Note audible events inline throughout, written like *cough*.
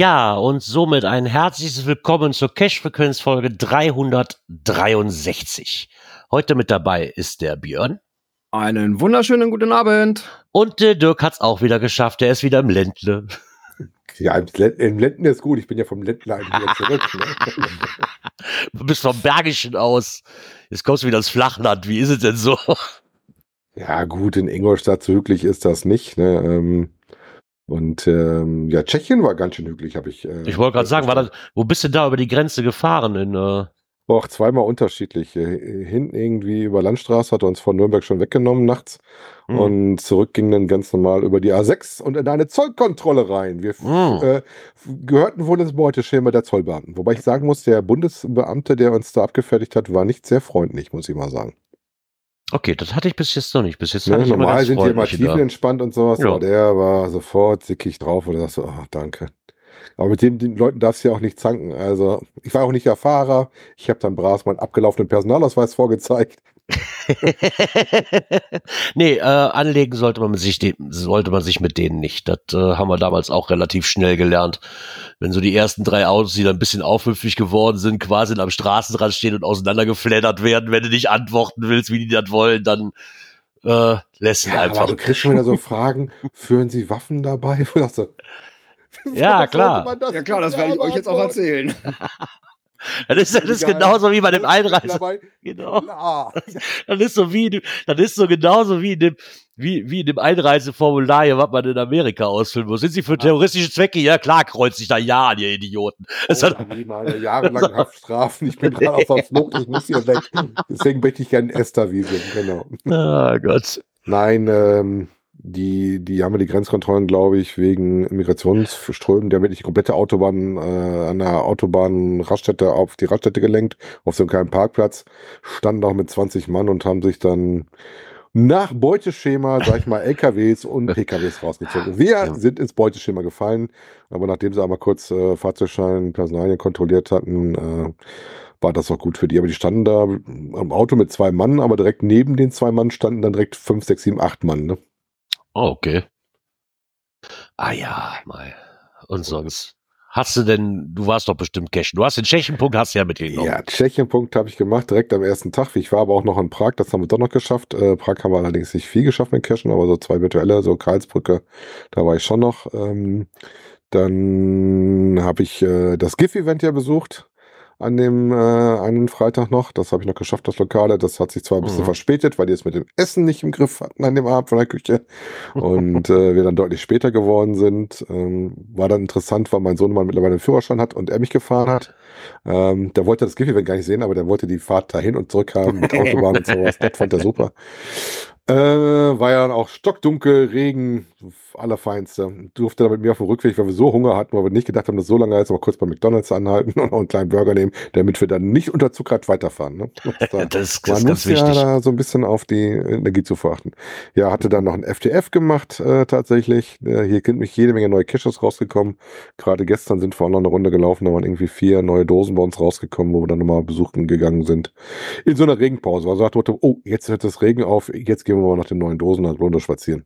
Ja, und somit ein herzliches Willkommen zur Cash-Frequenz-Folge 363. Heute mit dabei ist der Björn. Einen wunderschönen guten Abend. Und der Dirk hat's auch wieder geschafft. Er ist wieder im Ländle. Ja, im, Lä im Ländle ist gut. Ich bin ja vom Ländle wieder zurück. Ne? Du bist vom Bergischen aus. Jetzt kommst du wieder ins Flachland. Wie ist es denn so? Ja, gut, in Ingolstadt so ist das nicht. Ne? Ähm, und ähm, ja, Tschechien war ganz schön hügelig, habe ich. Äh, Ich wollte gerade sagen, war das, wo bist du da über die Grenze gefahren? In, äh, auch zweimal unterschiedlich. Äh, Hinten irgendwie über Landstraße hat er uns von Nürnberg schon weggenommen nachts. hm. Und zurück ging dann ganz normal über die A6 und in eine Zollkontrolle rein. Wir f- Hm. äh, gehörten wohl ins Beuteschema der Zollbeamten. Wobei ich sagen muss, der Bundesbeamte, der uns da abgefertigt hat, war nicht sehr freundlich, muss ich mal sagen. Okay, das hatte ich bis jetzt noch nicht. Bis jetzt Ne, hatte ich normal sind die immer tiefenentspannt und sowas, Ja. aber der war sofort sickig drauf und sagst so, oh, danke. Aber mit den, den Leuten darfst du ja auch nicht zanken. Also, ich war auch nicht der Fahrer. Ich habe dann brav meinen abgelaufenen Personalausweis vorgezeigt. *laughs* nee, äh, anlegen sollte man sich de- sollte man sich mit denen nicht. Das äh, haben wir damals auch relativ schnell gelernt. Wenn so die ersten drei Autos, die dann ein bisschen aufmüpfig geworden sind, quasi am Straßenrand stehen und auseinandergeflattert werden, wenn du nicht antworten willst, wie die das wollen, dann äh, lässt Ja, einfach. aber du kriegst schon wieder so Fragen, führen Sie Waffen dabei? *laughs* Ja, *laughs* klar. sollte man das Ja klar, das werde ich euch jetzt auch erzählen. Das ist, das ist genauso wie bei dem Einreise. Genau. *laughs* Das ist so wie, das ist so genauso wie in dem, wie, wie in dem Einreiseformular hier, was man in Amerika ausfüllen muss. Sind Sie für terroristische Zwecke? Ja, klar, kreuzt sich da ja an, ihr Idioten. Das hat, Oh, die meine jahrelangen *laughs* Haftstrafen. Ich bin gerade auf der Flucht, ich muss hier weg. *laughs* Deswegen möchte ich gerne Esther-Visum, genau. ah Gott. Nein, ähm, die, die haben ja die Grenzkontrollen, glaube ich, wegen Migrationsströmen. Die haben wirklich die komplette Autobahn äh, an der Autobahn-Raststätte auf die Raststätte gelenkt, auf so einem kleinen Parkplatz, standen auch mit 20 Mann und haben sich dann nach Beuteschema, sag ich mal, LKWs und *laughs* PKWs rausgezogen. Wir Ja. sind ins Beuteschema gefallen, aber nachdem sie einmal kurz äh, Fahrzeugschein, Personalien kontrolliert hatten, äh, war das auch gut für die. Aber die standen da am Auto mit zwei Mann, aber direkt neben den zwei Mann standen dann direkt fünf, sechs, sieben, acht Mann. Ne? Oh, okay. Ah ja, mal. Und sonst. Hast du denn, du warst doch bestimmt cashen. Du hast den Tschechenpunkt, hast du ja mitgenommen. Ja, Tschechien-Punkt habe ich gemacht, direkt am ersten Tag. Ich war aber auch noch in Prag, das haben wir doch noch geschafft. Äh, Prag haben wir allerdings nicht viel geschafft mit Cashen, aber so zwei virtuelle, so Karlsbrücke, da war ich schon noch. Ähm, dann habe ich äh, das GIF-Event ja besucht an dem äh, einen Freitag noch. Das habe ich noch geschafft, das Lokale. Das hat sich zwar ein bisschen Mhm. verspätet, weil die es mit dem Essen nicht im Griff hatten an dem Abend von der Küche und *laughs* äh, wir dann deutlich später geworden sind. Ähm, war dann interessant, weil mein Sohn mal mittlerweile einen Führerschein hat und er mich gefahren hat. Ähm, der wollte das GIF-Event gar nicht sehen, aber der wollte die Fahrt dahin und zurück haben mit *laughs* Autobahn und sowas. Das fand er super. Äh, war ja dann auch stockdunkel, Regen, allerfeinste. Durfte dann mit mir auf dem Rückweg, weil wir so Hunger hatten, weil wir nicht gedacht haben, dass so lange ist, aber kurz bei McDonalds anhalten *laughs* und noch einen kleinen Burger nehmen, damit wir dann nicht unter Zuckerrad weiterfahren. Ne? Da- *laughs* Das, das man ist ganz muss ja wichtig. da so ein bisschen auf die Energiezufuhr achten. Ja, hatte dann noch ein FTF gemacht, äh, tatsächlich. Äh, hier sind mich jede Menge neue Caches rausgekommen. Gerade gestern sind wir auch noch eine Runde gelaufen, da waren irgendwie vier neue Dosen bei uns rausgekommen, wo wir dann nochmal besuchen gegangen sind. In so einer Regenpause. Also sagt Otto, oh, jetzt hört das Regen auf, jetzt gehen wir mal nach den neuen Dosen, also runter spazieren.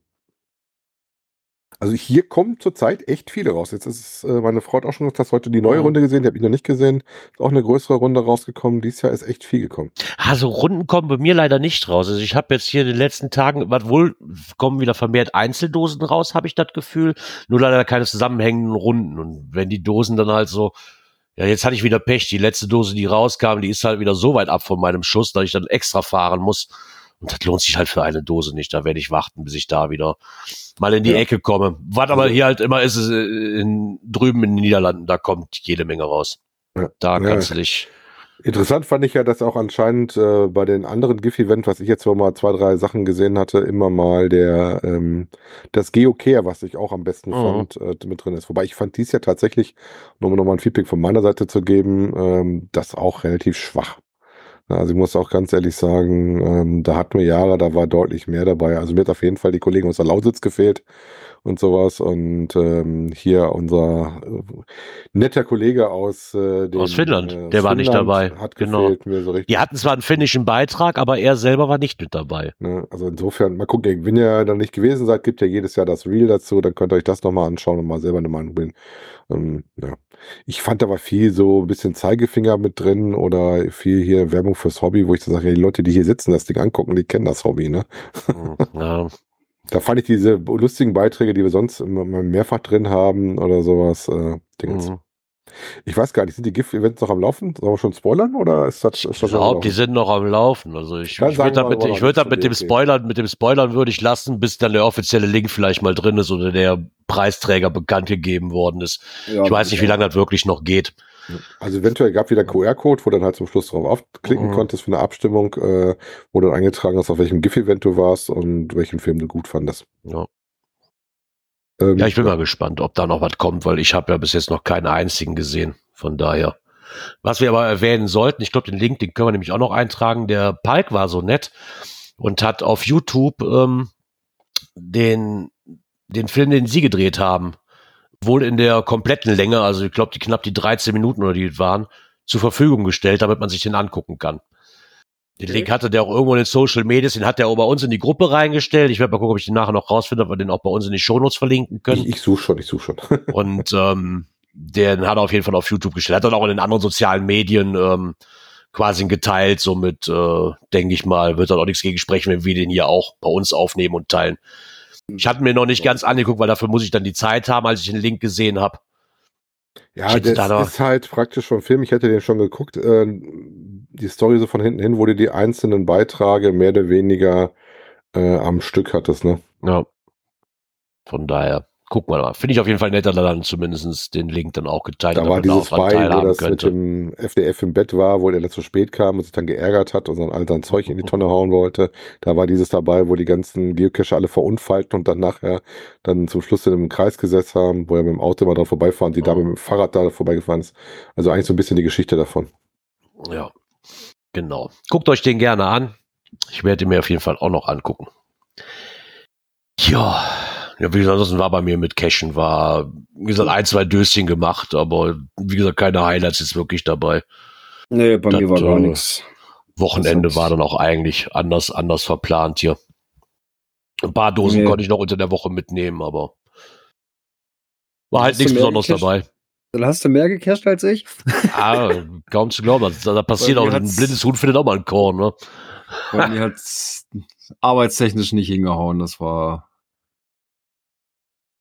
Also hier kommen zurzeit echt viele raus. Jetzt ist äh, meine Frau hat auch schon gesagt, hast heute die neue. Runde gesehen, die habe ich noch nicht gesehen. Ist auch eine größere Runde rausgekommen. Dieses Jahr ist echt viel gekommen. Also Runden kommen bei mir leider nicht raus. Also ich habe jetzt hier in den letzten Tagen, wohl kommen wieder vermehrt Einzeldosen raus, habe ich das Gefühl. Nur leider keine zusammenhängenden Runden. Und wenn die Dosen dann halt so, ja, jetzt hatte ich wieder Pech. Die letzte Dose, die rauskam, die ist halt wieder so weit ab von meinem Schuss, dass ich dann extra fahren muss. Und das lohnt sich halt für eine Dose nicht. Da werde ich warten, bis ich da wieder mal in die Ja. Ecke komme. Was aber hier halt immer ist, ist äh, in, drüben in den Niederlanden, da kommt jede Menge raus. Ja. Da Ja. kannst du dich Interessant fand ich ja, dass auch anscheinend äh, bei den anderen GIF-Event, was ich jetzt mal zwei, drei Sachen gesehen hatte, immer mal der ähm, das Geocare, was ich auch am besten Mhm. fand, äh, mit drin ist. Wobei ich fand dies ja tatsächlich, nur um nochmal ein Feedback von meiner Seite zu geben, ähm, das auch relativ schwach. Also ich muss auch ganz ehrlich sagen, ähm, da hatten wir Jahre, da war deutlich mehr dabei. Also mir hat auf jeden Fall die Kollegen aus der Lausitz gefehlt und sowas. Und ähm, hier unser äh, netter Kollege aus, äh, dem, Aus Finnland, äh, der war nicht dabei, Hat genau. so richtig. Die hatten zwar einen finnischen Beitrag, aber er selber war nicht mit dabei. Ne? Also insofern, mal gucken, wenn ihr da nicht gewesen seid, gibt ja jedes Jahr das Reel dazu, dann könnt ihr euch das nochmal anschauen und mal selber eine Meinung bilden. Ähm, ja. Ich fand aber viel so ein bisschen Zeigefinger mit drin oder viel hier Werbung fürs Hobby, wo ich dann sage, ja, die Leute, die hier sitzen, das Ding angucken, die kennen das Hobby, ne? ja. *laughs* Da fand ich diese lustigen Beiträge, die wir sonst immer mehrfach drin haben oder sowas, äh, Dingens. Mhm. Ich weiß gar nicht, sind die GIF-Events noch am Laufen? Sollen wir schon spoilern oder ist das, ist Ich das am glaube, die sind noch am Laufen. Also ich, ich würde damit, ich nichts da mit dem. Spoilern, mit dem Spoilern würde ich lassen, bis dann der offizielle Link vielleicht mal drin ist oder der Preisträger bekannt gegeben worden ist. Ja, Ich weiß nicht, wie lange das wirklich noch geht. Also eventuell gab wieder QR-Code, wo dann halt zum Schluss drauf aufklicken Mhm. konntest für eine Abstimmung, äh, wo du dann eingetragen hast, auf welchem GIF-Event du warst und welchen Film du gut fandest. Ja. Ähm, Ja, ich bin mal gespannt, ob da noch was kommt, weil ich habe ja bis jetzt noch keinen einzigen gesehen. Von daher. Was wir aber erwähnen sollten, ich glaube, den Link, den können wir nämlich auch noch eintragen. Der Palk war so nett und hat auf YouTube ähm, den, den Film, den sie gedreht haben, wohl in der kompletten Länge, also ich glaube, die knapp die 13 Minuten oder die waren, zur Verfügung gestellt, damit man sich den angucken kann. Den Link hatte der auch irgendwo in den Social Medias, den hat der auch bei uns in die Gruppe reingestellt. Ich werde mal gucken, ob ich den nachher noch rausfinde, ob wir den auch bei uns in die Shownotes verlinken können. ich, ich suche schon, ich suche schon. *laughs* Und ähm, den hat er auf jeden Fall auf YouTube gestellt. Hat dann auch in den anderen sozialen Medien ähm, quasi geteilt. Somit äh, denke ich mal, wird dann auch nichts gegen sprechen, wenn wir den hier auch bei uns aufnehmen und teilen. Ich hatte mir noch nicht ganz angeguckt, weil dafür muss ich dann die Zeit haben, als ich den Link gesehen habe. Ja, das ist halt praktisch vom Film. Ich hätte den schon geguckt. Äh, die Story so von hinten hin, wo du die einzelnen Beiträge mehr oder weniger äh, am Stück hattest, ne? Ja. Von daher, guck mal. Finde ich auf jeden Fall nett, dass er dann zumindest den Link dann auch geteilt Da hat, war damit man dieses auch dran bei, wo das mit könnte. dem FDF im Bett war, wo der zu spät kam und sich dann geärgert hat und dann all sein Zeug in die Tonne hauen wollte. Da war dieses dabei, wo die ganzen Geocacher alle verunfallten und dann nachher dann zum Schluss in einem Kreis gesetzt haben, wo er mit dem Auto immer dran vorbeifahren, die Dame mit dem Fahrrad da vorbeigefahren ist. Also eigentlich so ein bisschen die Geschichte davon. Ja, genau. Guckt euch den gerne an. Ich werde ihn mir auf jeden Fall auch noch angucken. Ja, ja wie gesagt, ansonsten war bei mir mit Cashen, war, wie gesagt, ein, zwei Döschen gemacht, aber wie gesagt, keine Highlights ist wirklich dabei. Nee, bei Das, mir war gar äh, nichts. Wochenende war dann auch eigentlich anders, anders verplant hier. Ein paar Dosen Nee. konnte ich noch unter der Woche mitnehmen, aber war halt Hast nichts Besonderes dabei. Dann hast du mehr gecasht als ich? Ah, kaum zu glauben, da, da passiert auch, ein blindes Huhn findet auch mal ein Korn, ne? Bei mir hat *laughs* arbeitstechnisch nicht hingehauen. Das war.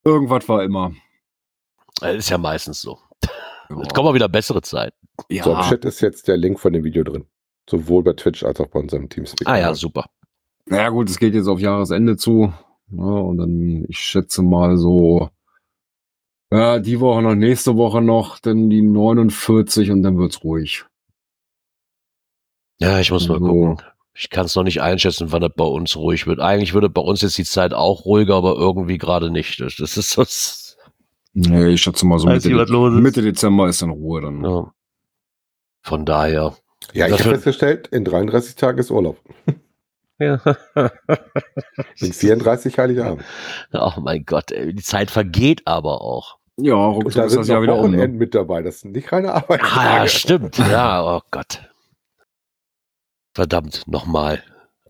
Irgendwas war immer. Das ist ja meistens so. Ja. Es kommen mal wieder bessere Zeiten. ja. So, im Chat ist jetzt der Link von dem Video drin. Sowohl bei Twitch als auch bei unserem Teamspeak. Ah ja, super. Naja, gut, es geht jetzt auf Jahresende zu. Ja, und dann, ich schätze mal so, ja, die Woche noch, nächste Woche noch, dann die 49 und dann wird's ruhig. Ja, ich muss mal So. gucken. Ich kann es noch nicht einschätzen, wann das bei uns ruhig wird. Eigentlich würde bei uns jetzt die Zeit auch ruhiger, aber irgendwie gerade nicht. Das, das ist so. Nee, ich schätze mal so Mitte, ist. Mitte Dezember ist dann Ruhe dann. Ja. Von daher. Ja, ich Das habe festgestellt, in 33 Tagen ist Urlaub. Ja. In 34 Heiligabend. oh mein Gott, ey, die Zeit vergeht aber auch. Ja, Und ruckzuck da ist sind das Jahr wieder um. Wochenenden Ne? mit dabei. Das sind nicht reine Arbeit. Ah, ja, stimmt. Ja, oh Gott. Verdammt, nochmal.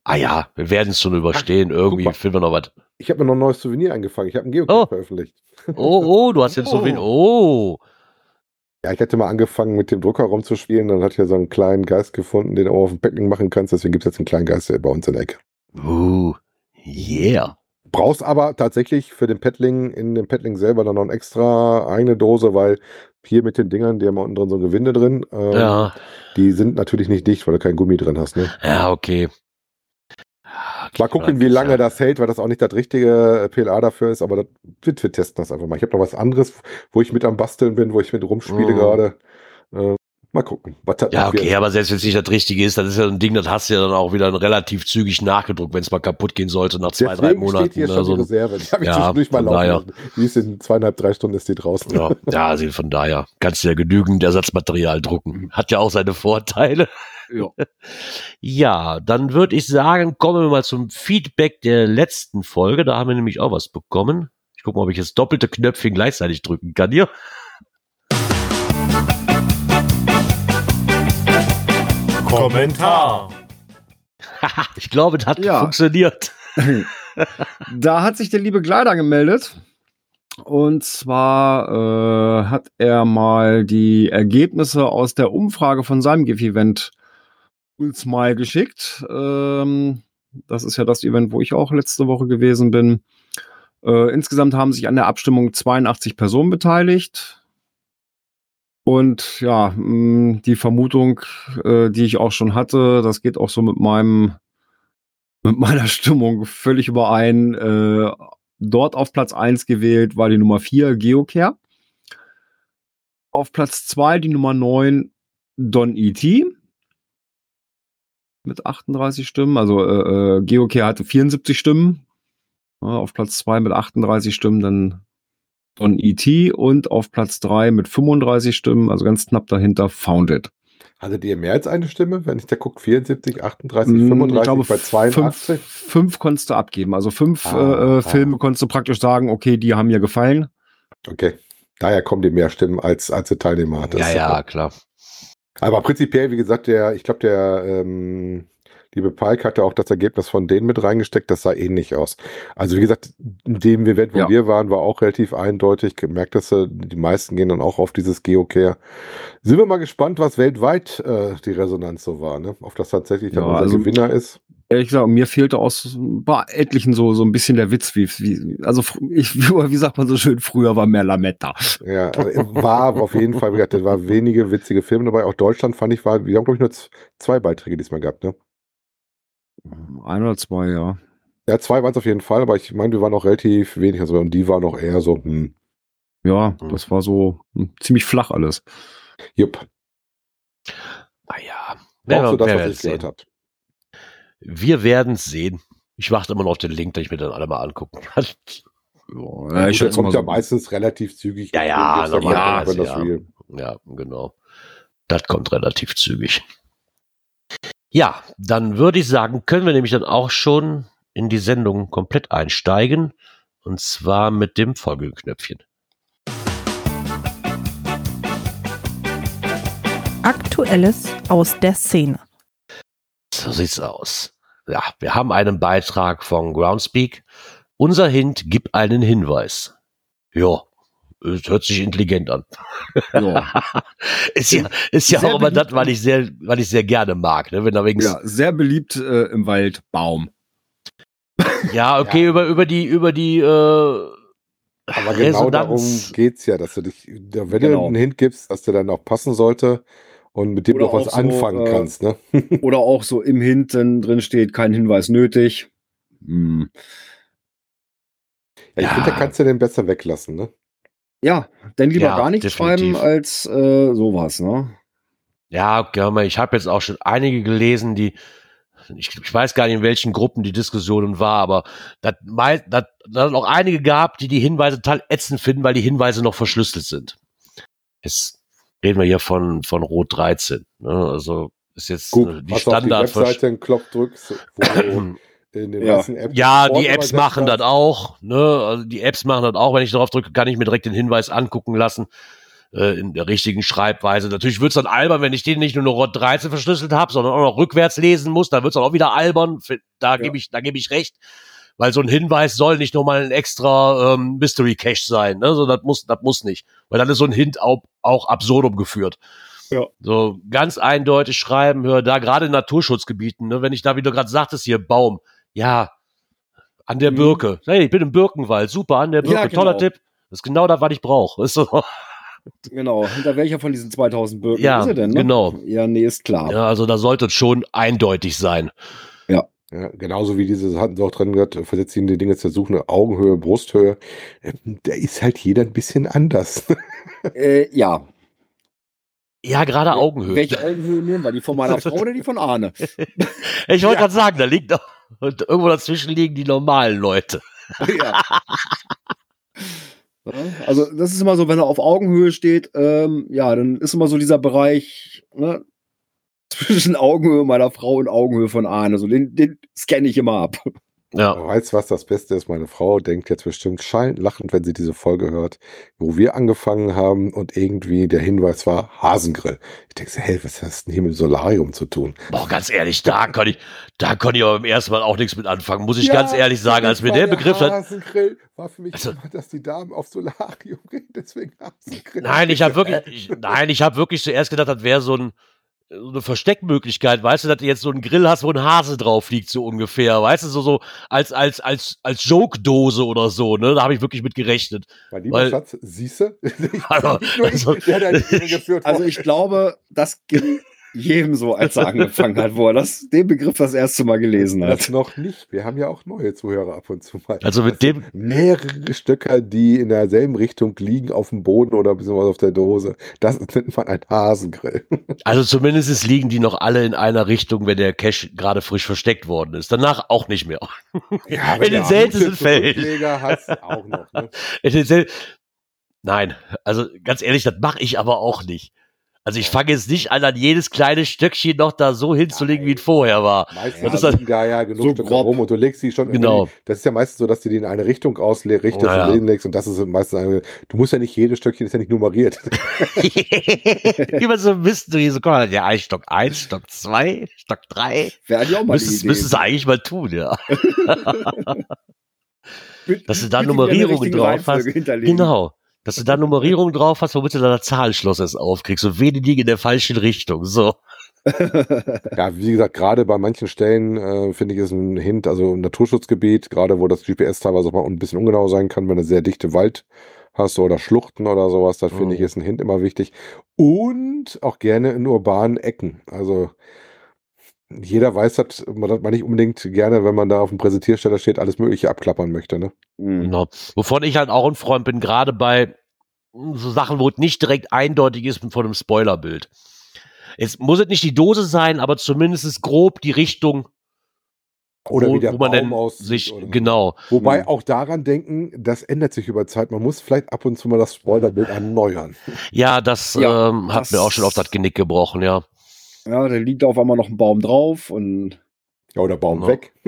Ah ja, wir werden es schon überstehen. Irgendwie mal. finden wir noch was. Ich habe mir noch ein neues Souvenir angefangen. Ich habe ein Geocaching Oh. veröffentlicht. Oh, oh, du hast jetzt *laughs* so viel. Oh. Ja, ich hatte mal angefangen mit dem Drucker rumzuspielen. Dann hat ja so einen kleinen Geist gefunden, den du auch auf dem Packling machen kannst. Deswegen gibt es jetzt einen kleinen Geist bei uns in der Ecke. Uh. Yeah. Brauchst aber tatsächlich für den Paddling in dem Paddling selber dann noch eine extra eigene Dose, weil hier mit den Dingern, die haben unten drin so ein Gewinde drin, ähm, Ja. die sind natürlich nicht dicht, weil du kein Gummi drin hast. Ne? Ja, okay. Ja, Mal gucken, wie lange das hält, weil das auch nicht das richtige äh, PLA dafür ist, aber das, wir, wir testen das einfach mal. Ich habe noch was anderes, wo ich mit am Basteln bin, wo ich mit rumspiele Mhm. gerade. Äh, Mal gucken. Was das Ja, noch wird. okay, aber selbst wenn es nicht das Richtige ist, das ist ja ein Ding, das hast du ja dann auch wieder relativ zügig nachgedruckt, wenn es mal kaputt gehen sollte nach zwei, drei Deswegen Monaten. steht hier schon so die Reserve. Die habe ich Ja, zwischendurch mal laufen. Die ist in zweieinhalb, drei Stunden ist die draußen. ja, *laughs* ja, also von daher kannst du ja genügend Ersatzmaterial drucken. Hat ja auch seine Vorteile. Ja. *laughs* Ja, dann würde ich sagen, kommen wir mal zum Feedback der letzten Folge. Da haben wir nämlich auch was bekommen. Ich gucke mal, ob ich jetzt doppelte Knöpfchen gleichzeitig drücken kann hier. Kommentar. *laughs* Ich glaube, das hat Ja. funktioniert. *laughs* Da hat sich der liebe Kleider gemeldet. Und zwar äh, hat er mal die Ergebnisse aus der Umfrage von seinem GIF-Event uns mal geschickt. Ähm, das ist ja das Event, wo ich auch letzte Woche gewesen bin. Äh, insgesamt haben sich an der Abstimmung 82 Personen beteiligt. Und ja, mh, die Vermutung, äh, die ich auch schon hatte, das geht auch so mit meinem mit *laughs* meiner Stimmung völlig überein. Äh, dort auf Platz 1 gewählt war die Nummer 4 Geocare. Auf Platz 2 die Nummer 9 Don E.T. mit 38 Stimmen. Also äh, äh, Geocare hatte 74 Stimmen. Auf Platz 2 mit 38 Stimmen dann Don E.T. und auf Platz 3 mit 35 Stimmen, also ganz knapp dahinter Founded. Hattet ihr mehr als eine Stimme? Wenn ich da gucke, 74, 38, Mm, 35 ich glaube, bei 82? Fünf, fünf konntest du abgeben. Also fünf Ah, äh, ah. Filme konntest du praktisch sagen, okay, die haben mir gefallen. Okay. Daher kommen die mehr Stimmen, als, als der Teilnehmer hatte. Ja, ja, klar. Aber prinzipiell, wie gesagt, der, ich glaube, der ähm, liebe Pike hatte auch das Ergebnis von denen mit reingesteckt, das sah ähnlich aus. Also wie gesagt, in dem Event, wo Ja. wir waren, war auch relativ eindeutig. Gemerkt, dass äh, die meisten gehen dann auch auf dieses Geocare. Sind wir mal gespannt, was weltweit äh, die Resonanz so war, ne? Ob das tatsächlich dann Ja, unser also- Gewinner ist. Ehrlich gesagt, mir fehlte aus bei etlichen so, so ein bisschen der Witz, wie, wie also ich, *laughs* wie sagt man so schön, früher war mehr Lametta. Ja, also war auf jeden Fall, wie gesagt, da war wenige witzige Filme dabei. Auch Deutschland fand ich, war, wir haben, glaube ich, nur zwei Beiträge diesmal gehabt, ne? Ein oder zwei, ja. Ja, zwei waren es auf jeden Fall, aber ich meine, wir waren auch relativ wenig. Also, und die waren auch eher so, hm, Ja, Hm. das war so hm, ziemlich flach alles. jupp. Naja, Auch so das, wer was ich gehört habe. Wir werden es sehen. Ich warte immer noch auf den Link, dass ich mir dann alle mal angucken kann. *laughs* Ja, ich ich schätze kommt ja so. meistens relativ zügig. Ja, ja, das ja. Reel. Ja, genau. Das kommt relativ zügig. Ja, dann würde ich sagen, können wir nämlich dann auch schon in die Sendung komplett einsteigen. Und zwar mit dem Folgeknöpfchen. Aktuelles aus der Szene. So sieht's aus. Ja, wir haben einen Beitrag von Groundspeak. Unser Hint, gib einen Hinweis. Ja, es hört sich intelligent an. Ja. *laughs* ist ja, ist ja Sehr auch immer das, was ich sehr, was ich sehr gerne mag, ne? Wenn da wegen ja, sehr beliebt äh, im Wald Baum. Ja, okay, Ja. über, über die, über die, äh, Aber genau darum Resonanz. geht's ja, dass du dich, wenn Genau. du einen Hint gibst, dass der dann auch passen sollte und mit dem Oder noch was auch so, anfangen äh, kannst, ne? *laughs* Oder auch so im Hinten drin steht, kein Hinweis nötig. Hm. Ja, ich Ja. finde, da kannst du den besser weglassen, ne? Ja, denn lieber Ja, gar nichts definitiv. schreiben als äh, sowas, ne? Ja, mal, ich habe jetzt auch schon einige gelesen, die, ich, ich weiß gar nicht, in welchen Gruppen die Diskussion war, aber das hat auch einige gehabt, die die Hinweise total ätzend finden, weil die Hinweise noch verschlüsselt sind. Jetzt reden wir hier von, von Rot 13. Ne? Also ist jetzt Gut, äh, die was auf die Standard. Webseite einen Knopf drückst, wo *clears throat* in den Ja. meisten Apps Ja, die Apps machen das auch. Ne? Also die Apps machen das auch. Wenn ich darauf drücke, kann ich mir direkt den Hinweis angucken lassen. Äh, in der richtigen Schreibweise. Natürlich wird's dann albern, wenn ich den nicht nur noch Rot 13 verschlüsselt habe, sondern auch noch rückwärts lesen muss. Dann wird's dann auch wieder albern. Da gebe ich, da gebe ich recht. Weil so ein Hinweis soll nicht nochmal ein extra ähm, Mystery Cache sein. Ne? So, das muss, das muss nicht. Weil dann ist so ein Hint auch, auch absurdum geführt. Ja. So ganz eindeutig schreiben, hör da gerade in Naturschutzgebieten, ne, wenn ich da, wie du gerade sagtest, hier Baum, ja, an der Mhm. Birke. Hey, ich bin im Birkenwald, super, an der Birke, Ja, toller genau. Tipp. Das ist genau das, was ich brauche. Ist so. Genau. Hinter welcher von diesen 2000 Birken Ja, ist er denn? Ne? genau. Ja, nee, ist klar. Ja, also da sollte es schon eindeutig sein. Ja, genauso wie diese, hatten sie auch drin gehabt, versetzt ihn die Dinge zur Suche, Augenhöhe, Brusthöhe. Ähm, Da ist halt jeder ein bisschen anders. *laughs* Äh, ja. Ja, gerade Augenhöhe. Welche Augenhöhe nehmen wir? Die von meiner Frau oder die von Arne? *laughs* Ich wollte gerade sagen, da liegt noch, und irgendwo dazwischen liegen die normalen Leute. *laughs* ja. Also das ist immer so, wenn er auf Augenhöhe steht, ähm, ja, dann ist immer so dieser Bereich ne, *laughs* zwischen Augenhöhe meiner Frau und Augenhöhe von Arne. So, den, den scanne ich immer ab. Ja. Weißt du, was das Beste ist? Meine Frau denkt jetzt bestimmt schallend lachend, wenn sie diese Folge hört, wo wir angefangen haben und irgendwie der Hinweis war Hasengrill. Ich denke, hey, was hat das denn hier mit Solarium zu tun? Boah, ganz ehrlich, da kann ich, da konnte ich aber beim ersten Mal auch nichts mit anfangen, muss ich Ja, ganz ehrlich sagen, als mir der Begriff hat. Hasengrill war für mich Also- immer, dass die Damen auf Solarium gehen, deswegen Hasengrill. Nein, ich habe wirklich, ich, nein, ich habe wirklich zuerst gedacht, das wäre so, ein, so eine Versteckmöglichkeit, weißt du, dass du jetzt so einen Grill hast, wo ein Hase drauf liegt, so ungefähr, weißt du, so, so als, als, als, als Joke-Dose oder so, ne, da habe ich wirklich mit gerechnet. Mein lieber weil- Schatz, siehste, *laughs* Also, also- Also ich glaube, das *laughs* jedem so, als er angefangen hat, wo er das, den Begriff das erste Mal gelesen Das hat. noch nicht. Wir haben ja auch neue Zuhörer ab und zu mal. Also mit Das dem- Mehrere Stöcker, die in derselben Richtung liegen auf dem Boden oder beziehungsweise auf der Dose. Das nennt man ein Hasengrill. Also zumindest liegen die noch alle in einer Richtung, wenn der Cache gerade frisch versteckt worden ist. Danach auch nicht mehr. Ja, *laughs* In den seltensten Fällen. Zurückleger hast, auch noch. Ne? In den sel Nein, also ganz ehrlich, das mache ich aber auch nicht. Also ich fange jetzt nicht an, an jedes kleine Stöckchen noch da so hinzulegen, wie es vorher war. Meistens Ja, das ist liegen da ja genug so Stücke grob. rum und du legst sie schon Genau. Das ist ja meistens so, dass du die in eine Richtung ausrichtest Naja. und hinlegst und das ist meistens eine, du musst ja nicht jedes Stöckchen ist ja nicht nummeriert. *laughs* *laughs* Wie man so misst, du hier so, mal, ja, Stock 1, Stock 2, Stock 3. Wäre eigentlich auch mal Müsstest, müsstest du eigentlich mal tun, ja. *laughs* Dass du da Nummerierungen drauf hast. Genau. Dass du da Nummerierungen drauf hast, womit du dann das Zahlenschloss erst aufkriegst und wenige in der falschen Richtung. So. *laughs* Ja, wie gesagt, gerade bei manchen Stellen äh, finde ich es ein Hint, also im Naturschutzgebiet, gerade wo das GPS teilweise auch mal ein bisschen ungenau sein kann, wenn du sehr dichte Wald hast oder Schluchten oder sowas, da finde ich Mhm. ist ein Hint immer wichtig. Und auch gerne in urbanen Ecken. Also jeder weiß, dass man, dass man nicht unbedingt gerne, wenn man da auf dem Präsentiersteller steht, alles Mögliche abklappern möchte. Ne? Mhm. Genau. Wovon ich halt auch ein Freund bin, gerade bei so Sachen, wo es nicht direkt eindeutig ist von einem Spoilerbild. Jetzt muss es nicht die Dose sein, aber zumindest grob die Richtung, Oder wo, wie der wo man Baum denn aussieht sich, oder genau. Wobei Mhm. auch daran denken, das ändert sich über Zeit. Man muss vielleicht ab und zu mal das Spoilerbild erneuern. Ja, das Ja, ähm, hat das- mir auch schon oft das Genick gebrochen, ja. Ja, da liegt auf einmal noch ein Baum drauf und Ja, oder Baum Ja. weg. *laughs*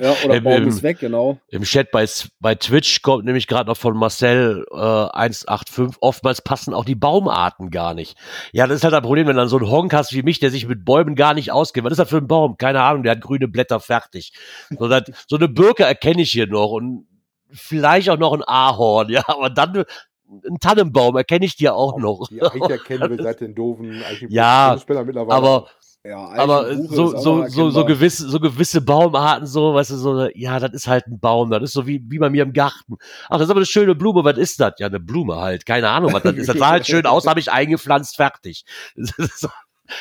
ja, oder Im- Baum im- ist weg, genau. Im Chat bei, bei Twitch kommt nämlich gerade noch von Marcel äh, 185, oftmals passen auch die Baumarten gar nicht. Ja, das ist halt ein Problem, wenn du dann so einen Honk hast wie mich, der sich mit Bäumen gar nicht auskennt. Was ist das für ein Baum? Keine Ahnung, der hat grüne Blätter fertig. So, das, so eine Birke erkenne ich hier noch und vielleicht auch noch ein Ahorn, ja, aber dann ein Tannenbaum erkenne ich dir auch noch. Die Eiche kennen wir *laughs* seit den doofen Eichen Ja, mittlerweile. Aber Ja, aber so, auch so, so, so, gewisse, so gewisse Baumarten, so, weißt du, so, ja, das ist halt ein Baum, das ist so wie, wie bei mir im Garten. Ach, das ist aber eine schöne Blume, was ist das? Ja, eine Blume halt, keine Ahnung, was das ist. Das sah halt schön aus, habe ich eingepflanzt, fertig. *laughs*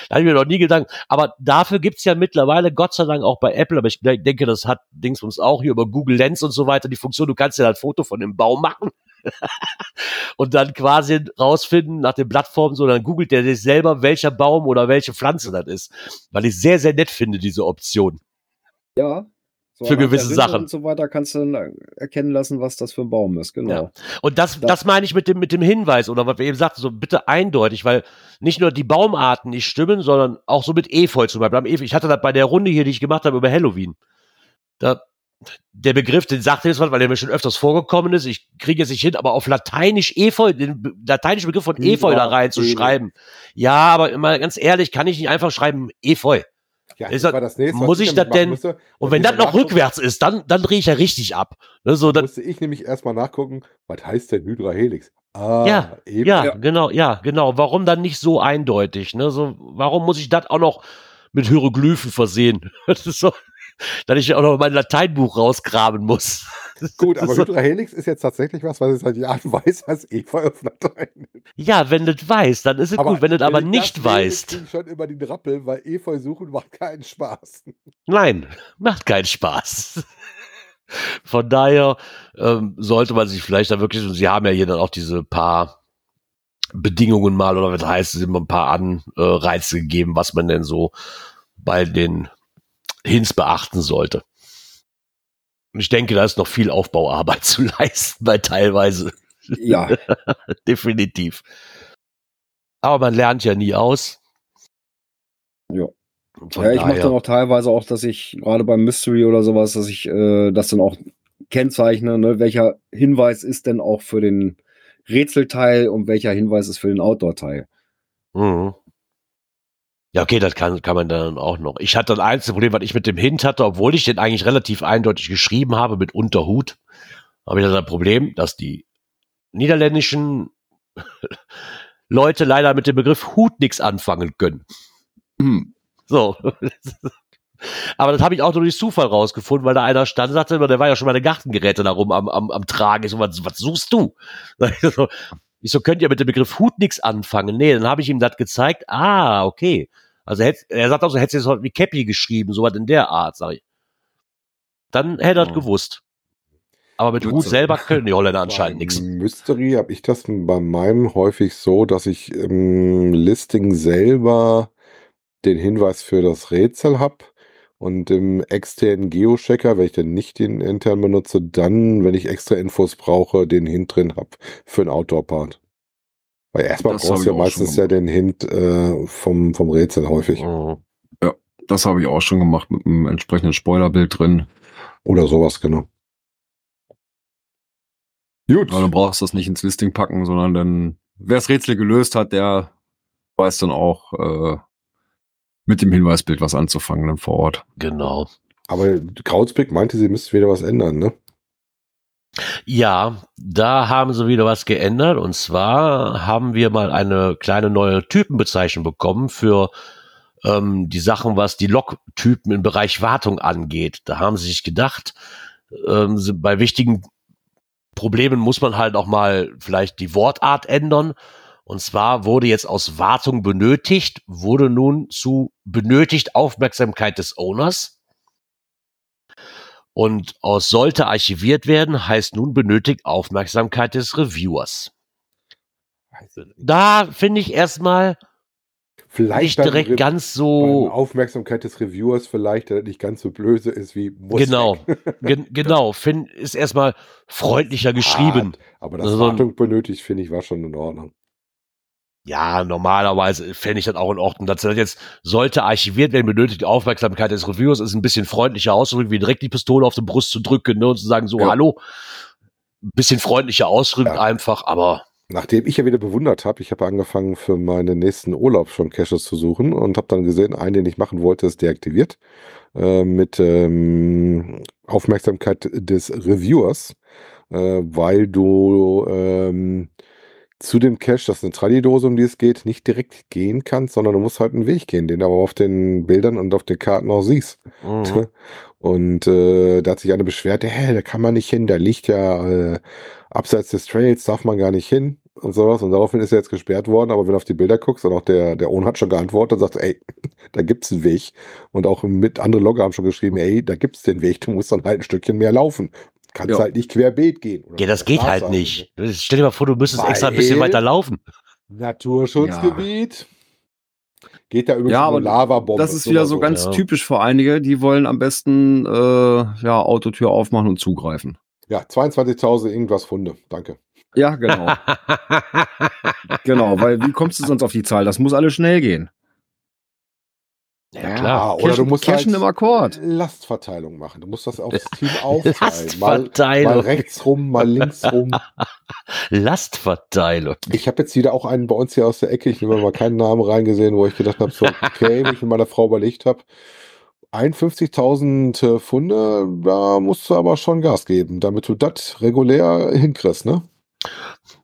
Da habe ich mir noch nie gedacht. Aber dafür gibt's ja mittlerweile, Gott sei Dank, auch bei Apple, aber ich de- denke, das hat Dingsbums auch hier über Google Lens und so weiter die Funktion, du kannst ja halt Foto von dem Baum machen. *laughs* und dann quasi rausfinden nach den Plattformen, so dann googelt der sich selber, welcher Baum oder welche Pflanze das ist. Weil ich sehr, sehr nett finde, diese Option. Ja. So Für gewisse Sachen. Und so weiter kannst du dann erkennen lassen, was das für ein Baum ist, genau. Ja. Und das, Da- das meine ich mit dem, mit dem Hinweis oder was wir eben sagten, so bitte eindeutig, weil nicht nur die Baumarten nicht stimmen, sondern auch so mit Efeu zum Beispiel. Ich hatte das bei der Runde hier, die ich gemacht habe über Halloween. Da, der Begriff, den sagte jetzt was, weil der mir schon öfters vorgekommen ist. Ich kriege jetzt nicht hin, aber auf Lateinisch Efeu, den lateinischen Begriff von Efeu da reinzuschreiben. Ja, aber immer ganz ehrlich, kann ich nicht einfach schreiben Efeu. ja, ist das das- nächste, muss ich nämlich das denn- müsste. Und wenn das noch nachgucken, rückwärts ist, dann, dann drehe ich ja richtig ab. Ne, so, dann, musste ich nämlich erstmal nachgucken, was heißt denn Hydra Helix? Ah, Ja, eben. Ja, Ja. genau, ja, genau. Warum dann nicht so eindeutig? Ne? So, warum muss ich das auch noch mit Hieroglyphen versehen? *laughs* Das ist so, dass ich auch noch mein Lateinbuch rausgraben muss. *laughs* Gut, aber Hydra Helix ist jetzt tatsächlich was, was ich seit Jahren *laughs* weiß, als Eva auf Latein. ja, wenn du das weißt, dann ist es gut. Wenn du das aber ich nicht weißt, ich schon über den Rappel, weil Efeu suchen macht keinen Spaß. nein, macht keinen Spaß. Von daher ähm, sollte man sich vielleicht da wirklich, und sie haben ja hier dann auch diese paar Bedingungen mal oder was heißt es immer ein paar Anreize gegeben, was man denn so bei den Hints beachten sollte. Und ich denke, da ist noch viel Aufbauarbeit *laughs* zu leisten, bei teilweise. Ja. *laughs* Definitiv. Aber man lernt ja nie aus. Ja. Ja, ich mache dann auch teilweise auch, dass ich gerade beim Mystery oder sowas, dass ich äh, das dann auch kennzeichne, ne? welcher Hinweis ist denn auch für den Rätselteil und welcher Hinweis ist für den Outdoor-Teil. Mhm. Ja, okay, das kann, kann man dann auch noch. Ich hatte das einzige Problem, was ich mit dem Hint hatte, obwohl ich den eigentlich relativ eindeutig geschrieben habe mit Unterhut, habe ich das Problem, dass die niederländischen *laughs* Leute leider mit dem Begriff Hut nichts anfangen können. Hm. So. *laughs* Aber das habe ich auch nur durch Zufall rausgefunden, weil da einer stand und sagte, der war ja schon meine Gartengeräte da rum am, am, am Tragen. Ich so, was, was suchst du? *laughs* So, ich so, könnt ihr mit dem Begriff Hut nichts anfangen? Nee, dann habe ich ihm das gezeigt. Ah, okay. Also er sagt auch so, hättest du jetzt heute wie Cappy geschrieben, sowas in der Art, sag ich. Dann hätte er das Oh. gewusst. Aber mit Hut so- selber *laughs* können die Holländer anscheinend nichts. Mystery habe ich das bei meinem häufig so, dass ich im Listing selber den Hinweis für das Rätsel habe und im externen Geochecker, wenn ich dann nicht den intern benutze, dann, wenn ich extra Infos brauche, den Hint drin habe für den Outdoor-Part. Weil erstmal Das brauchst du ja meistens ja den Hint äh, vom, vom Rätsel häufig. Mhm. Das habe ich auch schon gemacht mit einem entsprechenden Spoilerbild drin. Oder sowas, genau. Gut. Aber du brauchst das nicht ins Listing packen, sondern dann, wer das Rätsel gelöst hat, der weiß dann auch äh, mit dem Hinweisbild was anzufangen dann vor Ort. Genau. Aber Krautsblick meinte, sie müsste wieder was ändern, ne? Ja, da haben sie wieder was geändert. Und zwar haben wir mal eine kleine neue Typenbezeichnung bekommen für ähm, die Sachen, was die Log-Typen im Bereich Wartung angeht. Da haben sie sich gedacht, ähm, bei wichtigen Problemen muss man halt auch mal vielleicht die Wortart ändern. Und zwar wurde jetzt aus Wartung benötigt, wurde nun zu benötigt Aufmerksamkeit des Owners. Und aus sollte archiviert werden, heißt nun benötigt Aufmerksamkeit des Reviewers. Da finde ich erstmal nicht beim direkt Re- ganz so. Aufmerksamkeit des Reviewers vielleicht, der nicht ganz so böse ist wie muss Genau, *laughs* gen genau, find, ist erstmal freundlicher geschrieben. Hart. Aber das Also Wartung benötigt, finde ich, war schon in Ordnung. Ja, normalerweise fände ich das auch in Ordnung. Dass das jetzt sollte archiviert werden, benötigt Aufmerksamkeit des Reviewers, ist ein bisschen freundlicher ausdrücken, wie direkt die Pistole auf die Brust zu drücken ne, und zu sagen, so, Ja. hallo. Ein bisschen freundlicher ausdrücken Ja. einfach, aber Nachdem ich ja wieder bewundert habe, ich habe angefangen für meinen nächsten Urlaub schon Caches zu suchen und habe dann gesehen, einen, den ich machen wollte, ist deaktiviert äh, mit ähm, Aufmerksamkeit des Reviewers, äh, weil du ähm, zu dem Cache, das ist eine Tradidose, um die es geht, nicht direkt gehen kannst, sondern du musst halt einen Weg gehen, den du aber auf den Bildern und auf den Karten auch siehst. mhm. *laughs* Und äh, da hat sich eine beschwert, hä, da kann man nicht hin, da liegt ja äh, abseits des Trails, darf man gar nicht hin und sowas. Und daraufhin ist er jetzt gesperrt worden, aber wenn du auf die Bilder guckst, und auch der, der Own hat schon geantwortet und sagt, ey, *laughs* da gibt's einen Weg. Und auch mit andere Logger haben schon geschrieben, ey, da gibt's den Weg, du musst dann halt ein Stückchen mehr laufen. Kannst Ja. halt nicht querbeet gehen. Oder Ja, das geht halt nicht. Stell dir mal vor, du müsstest extra ein bisschen Weil- weiter laufen. Naturschutzgebiet. Geht da übrigens Ja, um eine Lavabombe. Das ist wieder so ganz ja. typisch für einige, die wollen am besten äh, ja, Autotür aufmachen und zugreifen. Ja, 22.000 irgendwas Funde. Danke. Ja, genau. *laughs* genau, weil wie kommst du sonst auf die Zahl? Das muss alles schnell gehen. Ja, klar. Oder du musst Cashen halt im Akkord. Lastverteilung machen. Du musst das aufs *laughs* Team aufteilen. Mal, mal Lastverteilung. rechts rum, mal links rum. *laughs* Lastverteilung. Ich habe jetzt wieder auch einen bei uns hier aus der Ecke, ich nehme mal keinen Namen reingesehen, wo ich gedacht habe, so, okay, wie ich mit meiner Frau überlegt habe, 51.000 äh, Funde, da musst du aber schon Gas geben, damit du das regulär hinkriegst, ne?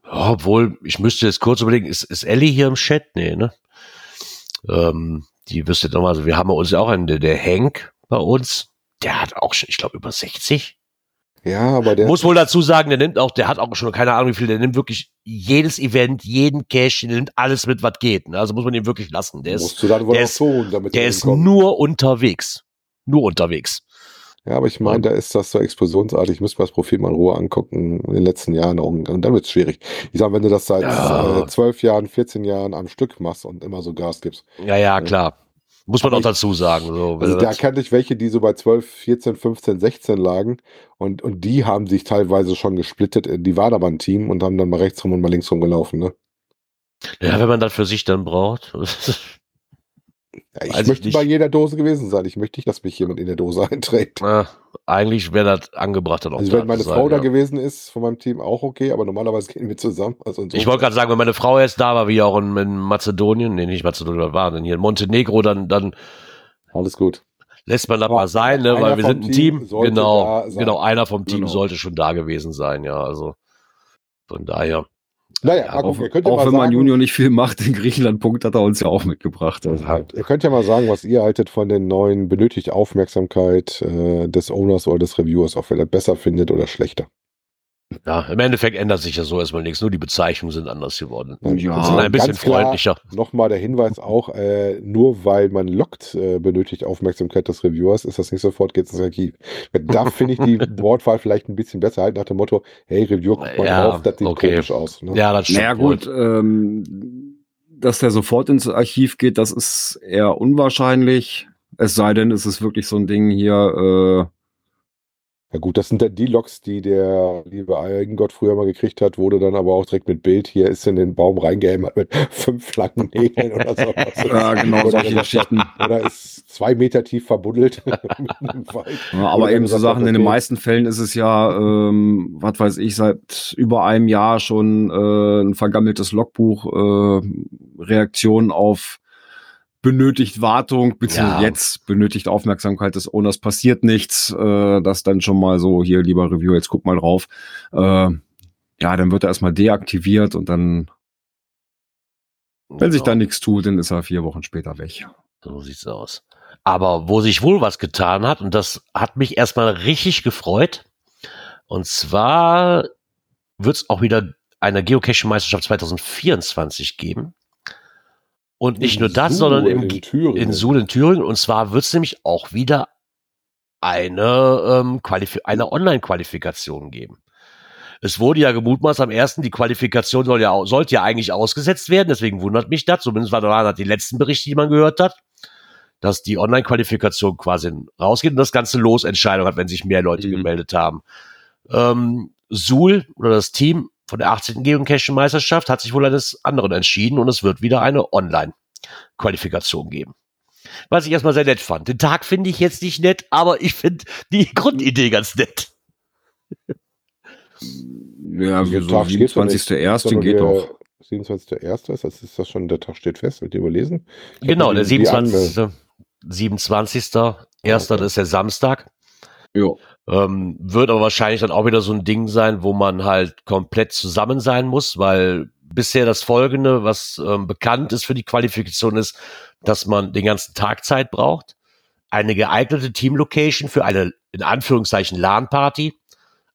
Ja, obwohl, ich müsste jetzt kurz überlegen, ist, ist Ellie hier im Chat? Nee, ne? Ähm, die wüsste doch mal, also wir haben bei uns ja auch einen, der, der Hank bei uns, der hat auch schon, ich glaube, über 60. Ja, aber der Muss wohl dazu sagen, der nimmt auch, der hat auch schon keine Ahnung wie viel, der nimmt wirklich jedes Event, jeden Cash, der nimmt alles mit, was geht. Ne? Also muss man ihn wirklich lassen. Der ist, musst du dann wohl der ist- der ist nur unterwegs. Nur unterwegs. Ja, aber ich meine, da ist das so explosionsartig. Ich müsste mir das Profil mal in Ruhe angucken in den letzten Jahren. Und, und dann wird es schwierig. Ich sage, wenn du das seit Ja. äh, zwölf Jahren, 14 Jahren am Stück machst und immer so Gas gibst. Ja, ja, klar. Muss man auch dazu sagen. So, Also da kannte ich welche, die so bei 12, 14, 15, 16 lagen. Und, und die haben sich teilweise schon gesplittet. Die waren aber ein Team und haben dann mal rechts rum und mal links rum gelaufen. Ne? ja, wenn man das für sich dann braucht. *laughs* Ja, ich Weiß ich möchte nicht. bei jeder Dose gewesen sein. Ich möchte nicht, dass mich jemand in der Dose *laughs* einträgt. Na, eigentlich wäre das angebracht dann auch Also wenn meine zu sein, Frau da ja. gewesen ist, von meinem Team auch okay, aber normalerweise gehen wir zusammen. Also Ich wollte gerade sagen, wenn meine Frau erst da war, wie auch in, in Mazedonien, nee, nicht Mazedonien, was war denn hier, in Montenegro, dann, dann Alles gut. lässt man das mal sein, ne, weil wir sind ein Team Team. Genau, genau, einer vom Team Genau. sollte schon da gewesen sein, ja, also von daher. Naja, Ja, Auch, gucken. Ja auch mal wenn sagen, man Junior nicht viel macht, den Griechenland-Punkt hat er uns ja auch mitgebracht. Also, Ihr könnt ja mal sagen, was ihr haltet von den neuen benötigt Aufmerksamkeit äh, des Owners oder des Reviewers, ob ihr das besser findet oder schlechter. Ja, im Endeffekt ändert sich ja so erstmal nichts, nur die Bezeichnungen sind anders geworden. Ja, Und sind ein bisschen freundlicher. Nochmal der Hinweis auch, äh, nur weil man lockt, äh, benötigt Aufmerksamkeit des Reviewers, ist das nicht sofort geht's ins Archiv. Da *laughs* finde ich die Wortwahl vielleicht ein bisschen besser, halt nach dem Motto, hey, Reviewer, guck mal Ja, drauf, das sieht okay. komisch aus. Ne? Ja, das stimmt. naja, wohl. gut, ähm, dass der sofort ins Archiv geht, das ist eher unwahrscheinlich. Es sei denn, es ist wirklich so ein Ding hier, Ja gut, das sind dann die Loks, die der liebe Eigengott früher mal gekriegt hat, wurde dann aber auch direkt mit Bild, hier ist in den Baum reingehämmert mit *laughs* fünf langen Nägeln oder äh, *laughs* ja, genau, Oder solche Geschichten. Oder ist zwei Meter tief verbuddelt. *laughs* Ja, aber eben so Sachen, in den meisten Fällen ist es ja, ähm, was weiß ich, seit über einem Jahr schon äh, ein vergammeltes Logbuch, äh, Reaktion auf benötigt Wartung, beziehungsweise Ja. jetzt benötigt Aufmerksamkeit des Owners, passiert nichts, äh, das dann schon mal so, hier, lieber Review, jetzt guck mal drauf. Äh, ja, dann wird er erstmal deaktiviert und dann, wenn sich Genau. da nichts tut, dann ist er vier Wochen später weg. So sieht's aus. Aber wo sich wohl was getan hat, und das hat mich erstmal richtig gefreut, und zwar wird es auch wieder eine Geocaching-Meisterschaft 2024 geben. Und nicht nur das, Suhl sondern im, in in Suhl in Thüringen. Und zwar wird es nämlich auch wieder eine, ähm, Qualif eine Online-Qualifikation geben. Es wurde ja gemutmaßt am ersten, die Qualifikation soll ja, sollte ja eigentlich ausgesetzt werden, deswegen wundert mich das, zumindest war da die letzten Berichte, die man gehört hat, dass die Online-Qualifikation quasi rausgeht und das Ganze Losentscheidung hat, wenn sich mehr Leute Mhm. gemeldet haben. Ähm, Suhl oder das Team von der 18. Geocaching-Meisterschaft hat sich wohl eines anderen entschieden und es wird wieder eine Online-Qualifikation geben. Was ich erstmal sehr nett fand. Den Tag finde ich jetzt nicht nett, aber ich finde die *laughs* Grundidee ganz nett. Ja, Der so Tag steht doch nicht. 27.01. Sondern geht doch. 27.01. ist, das ist das schon, der Tag steht fest, wird ihr überlesen? Ich Genau, der die- die Anmel- 27. 27. Erster, das ist der Samstag. Jo. Ähm, wird aber wahrscheinlich dann auch wieder so ein Ding sein, wo man halt komplett zusammen sein muss, weil bisher das Folgende, was ähm, bekannt ist für die Qualifikation, ist, dass man den ganzen Tag Zeit braucht, eine geeignete Teamlocation für eine, in Anführungszeichen, LAN-Party,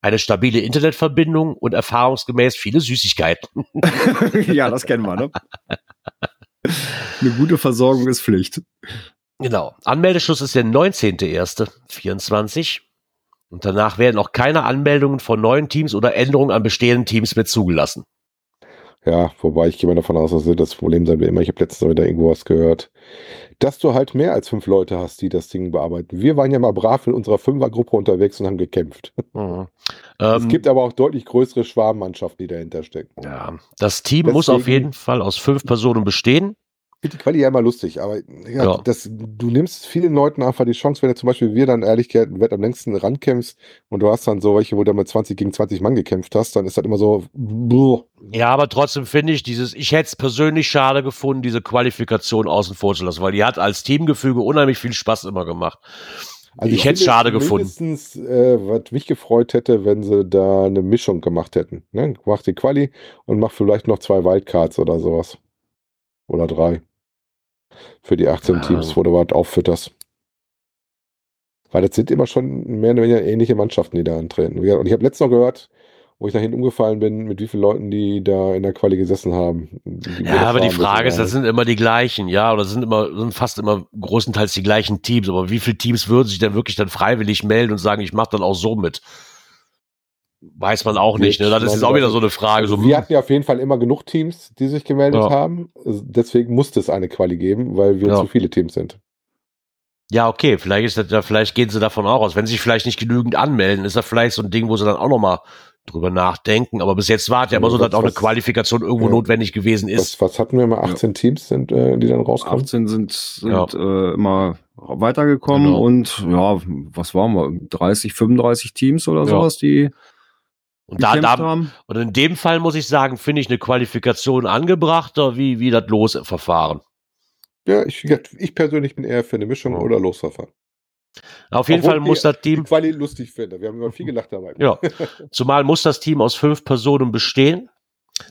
eine stabile Internetverbindung und erfahrungsgemäß viele Süßigkeiten. *laughs* ja, das kennen wir, ne? Eine gute Versorgung ist Pflicht. Genau. Anmeldeschluss ist der 19.01.24. Und danach werden auch keine Anmeldungen von neuen Teams oder Änderungen an bestehenden Teams mehr zugelassen. Ja, wobei ich gehe mal davon aus, dass das Problem sein wird immer. Ich habe letztens wieder irgendwo was gehört, dass du halt mehr als fünf Leute hast, die das Ding bearbeiten. Wir waren ja mal brav in unserer Fünfergruppe unterwegs und haben gekämpft. Mhm. es Ähm, gibt aber auch deutlich größere Schwarmmannschaften, die dahinter stecken. ja, das Team muss auf Deswegen- jeden Fall aus fünf Personen bestehen. Ich finde die Quali ja immer lustig, aber ja, Ja. Das, du nimmst vielen Leuten einfach die Chance, wenn du zum Beispiel wir dann ehrlich gesagt Wett am längsten rankämpfst und du hast dann so welche, wo du mit 20 gegen 20 Mann gekämpft hast, dann ist das immer so, buh. Ja, aber trotzdem finde ich dieses, ich hätte es persönlich schade gefunden, diese Qualifikation außen vor zu lassen, weil die hat als Teamgefüge unheimlich viel Spaß immer gemacht. Also Ich hätte es schade gefunden. Mindestens, äh, was mich gefreut hätte, wenn sie da eine Mischung gemacht hätten. Ne? Mach die Quali und mach vielleicht noch zwei Wildcards oder sowas. Oder drei. Für die 18 Ja. Teams, wo du was auffütterst. Weil das sind immer schon mehr oder weniger ähnliche Mannschaften, die da antreten. Und ich habe letztens noch gehört, wo ich nach hinten umgefallen bin, mit wie vielen Leuten die da in der Quali gesessen haben. Ja, aber die Frage ist, das sind immer die gleichen, ja, oder das sind immer, sind fast immer großenteils die gleichen Teams. Aber wie viele Teams würden sich denn wirklich dann freiwillig melden und sagen, ich mache dann auch so mit? Weiß man auch nicht. Ne? Das ist jetzt auch wieder so eine Frage. So, Also wir hatten ja auf jeden Fall immer genug Teams, die sich gemeldet Ja. haben. Deswegen musste es eine Quali geben, weil wir Ja. zu viele Teams sind. ja, okay, vielleicht ist das ja, vielleicht gehen sie davon auch aus. Wenn sie sich vielleicht nicht genügend anmelden, ist das vielleicht so ein Ding, wo sie dann auch nochmal drüber nachdenken. Aber bis jetzt war es ja immer so, dass Was- auch eine Qualifikation irgendwo ja. notwendig gewesen ist. Was, was hatten wir mal? 18 Teams sind, äh, die dann rauskommen? 18 sind, sind Ja. äh, immer weitergekommen Genau. und ja, was waren wir? 30, 35 Teams oder Ja. sowas, die Und da, da, haben. und in dem Fall muss ich sagen, finde ich eine Qualifikation angebrachter, wie, wie das Losverfahren. Ja, ich, ich persönlich bin eher für eine Mischung Ja. oder Losverfahren. Auf jeden Obwohl Fall muss das Team, Quali lustig finde. Wir haben immer viel gelacht dabei. Ja. *laughs* zumal muss das Team aus fünf Personen bestehen.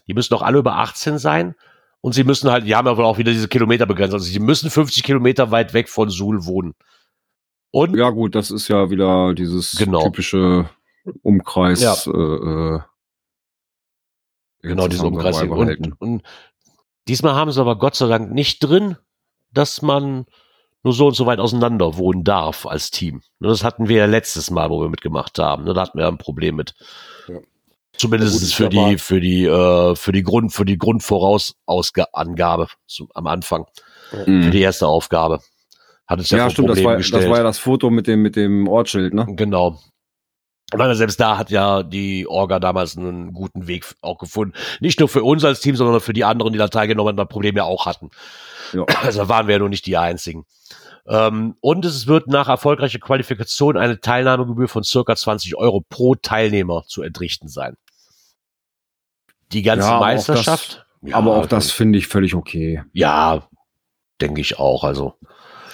Die müssen auch alle über 18 sein. Und sie müssen halt, die haben ja wohl auch wieder diese Kilometerbegrenzung. Also sie müssen 50 Kilometer weit weg von Suhl wohnen. Und Ja, gut, das ist ja wieder dieses Genau. typische Umkreis. Ja. Äh, äh, genau das diese haben wir Umkreis. Und, und diesmal haben sie aber Gott sei Dank nicht drin, dass man nur so und so weit auseinander wohnen darf als Team. Ne, Das hatten wir ja letztes Mal, wo wir mitgemacht haben. Ne, Da hatten wir ein Problem mit. Ja. Zumindest gut, für die, für die, äh, für die Grund, für die Grundvorausangabe am Anfang, für Mhm. die erste Aufgabe. Hat es ja, Ja, stimmt, das war, das war ja das Foto mit dem, mit dem Ortsschild, ne? Genau. Und dann selbst da hat ja die Orga damals einen guten Weg auch gefunden. Nicht nur für uns als Team, sondern für die anderen, die da teilgenommen haben, das Problem ja auch hatten. Ja. *clears throat* Also waren wir ja nur nicht die einzigen. Ähm, und es wird nach erfolgreicher Qualifikation eine Teilnahmegebühr von circa 20 Euro pro Teilnehmer zu entrichten sein. Die ganze Ja, aber auch Meisterschaft. ja, Aber auch das finde ich völlig okay. Ja, denke ich auch. Also,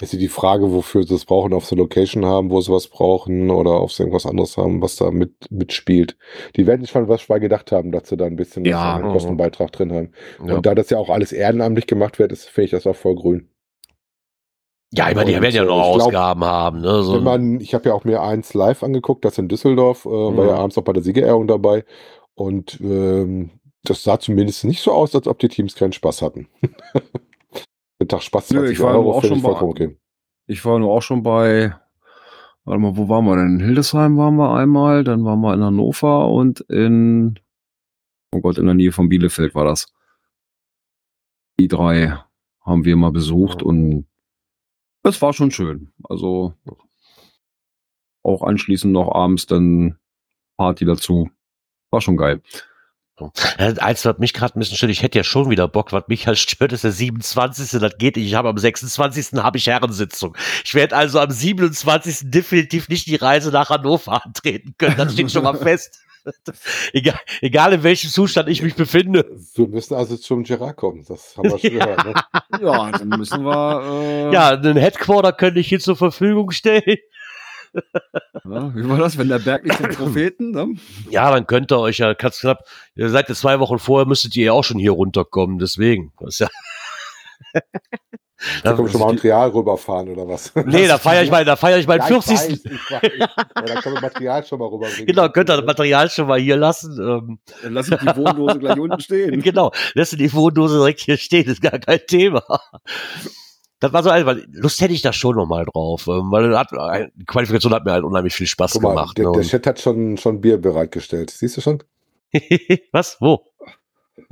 Ist die Frage, wofür sie es brauchen, ob sie Location haben, wo sie was brauchen oder ob sie irgendwas anderes haben, was da mit, mitspielt. Die werden sich schon was bei gedacht haben, dass sie da ein bisschen Ja. an Kostenbeitrag drin haben. ja. Und da das ja auch alles ehrenamtlich gemacht wird, ist, finde ich das auch voll grün. ja, ich meine, die und, werden ja noch ich glaub, Ausgaben haben. Ne? So, man, ich habe ja auch mir eins live angeguckt, das in Düsseldorf, äh, war Mhm. ja abends auch bei der Siegerehrung dabei. Und ähm, das sah zumindest nicht so aus, als ob die Teams keinen Spaß hatten. *laughs* Ein Tag Spaß, Nö, 20 ich war aber Euro, auch schon bei- okay. Ich war nur auch schon bei, warte mal, wo waren wir denn? In Hildesheim waren wir einmal, dann waren wir in Hannover und in, oh Gott, in der Nähe von Bielefeld war das. Die drei haben wir mal besucht und es war schon schön. Also auch anschließend noch abends dann Party dazu. War schon geil. Ja, Eins, was mich gerade ein bisschen stört, ich hätte ja schon wieder Bock, was mich halt stört, ist der 27. Das geht nicht. Ich habe am 26. habe ich Herrensitzung. Ich werde also am 27. definitiv nicht die Reise nach Hannover antreten können. Das steht schon mal fest. *laughs* egal, egal in welchem Zustand ich mich befinde. Wir müssen also zum Gerard kommen, das haben wir schon Ja. *laughs* gehört. Ne? Ja, dann müssen wir, äh, Ja, einen Headquarter könnte ich hier zur Verfügung stellen. Ja, wie war das, wenn der Berg nicht *laughs* zum Propheten, ne? Ja, dann könnt ihr euch ja ganz knapp, ihr seid ja zwei Wochen vorher, müsstet ihr ja auch schon hier runterkommen. Deswegen. Das ist ja, Da können wir schon mal Material rüberfahren oder was? nee, da feiere ich mal, da feiere ich meinen Ja, 40. Ich weiß, ich weiß. *laughs* Ja, da können wir Material schon mal rüberbringen. Genau, könnt ihr das Material schon mal hier lassen. Ähm, Dann lass ich die Wohndose gleich unten *laughs* stehen. genau, du die Wohndose direkt hier stehen, ist gar kein Thema. Das war so ein, weil Lust hätte ich da schon noch mal drauf, ähm, weil hat, äh, die Qualifikation hat mir halt unheimlich viel Spaß Guck mal, gemacht. der, ne, der Chat hat schon, schon Bier bereitgestellt. Siehst du schon? *laughs* Was? Wo? *laughs*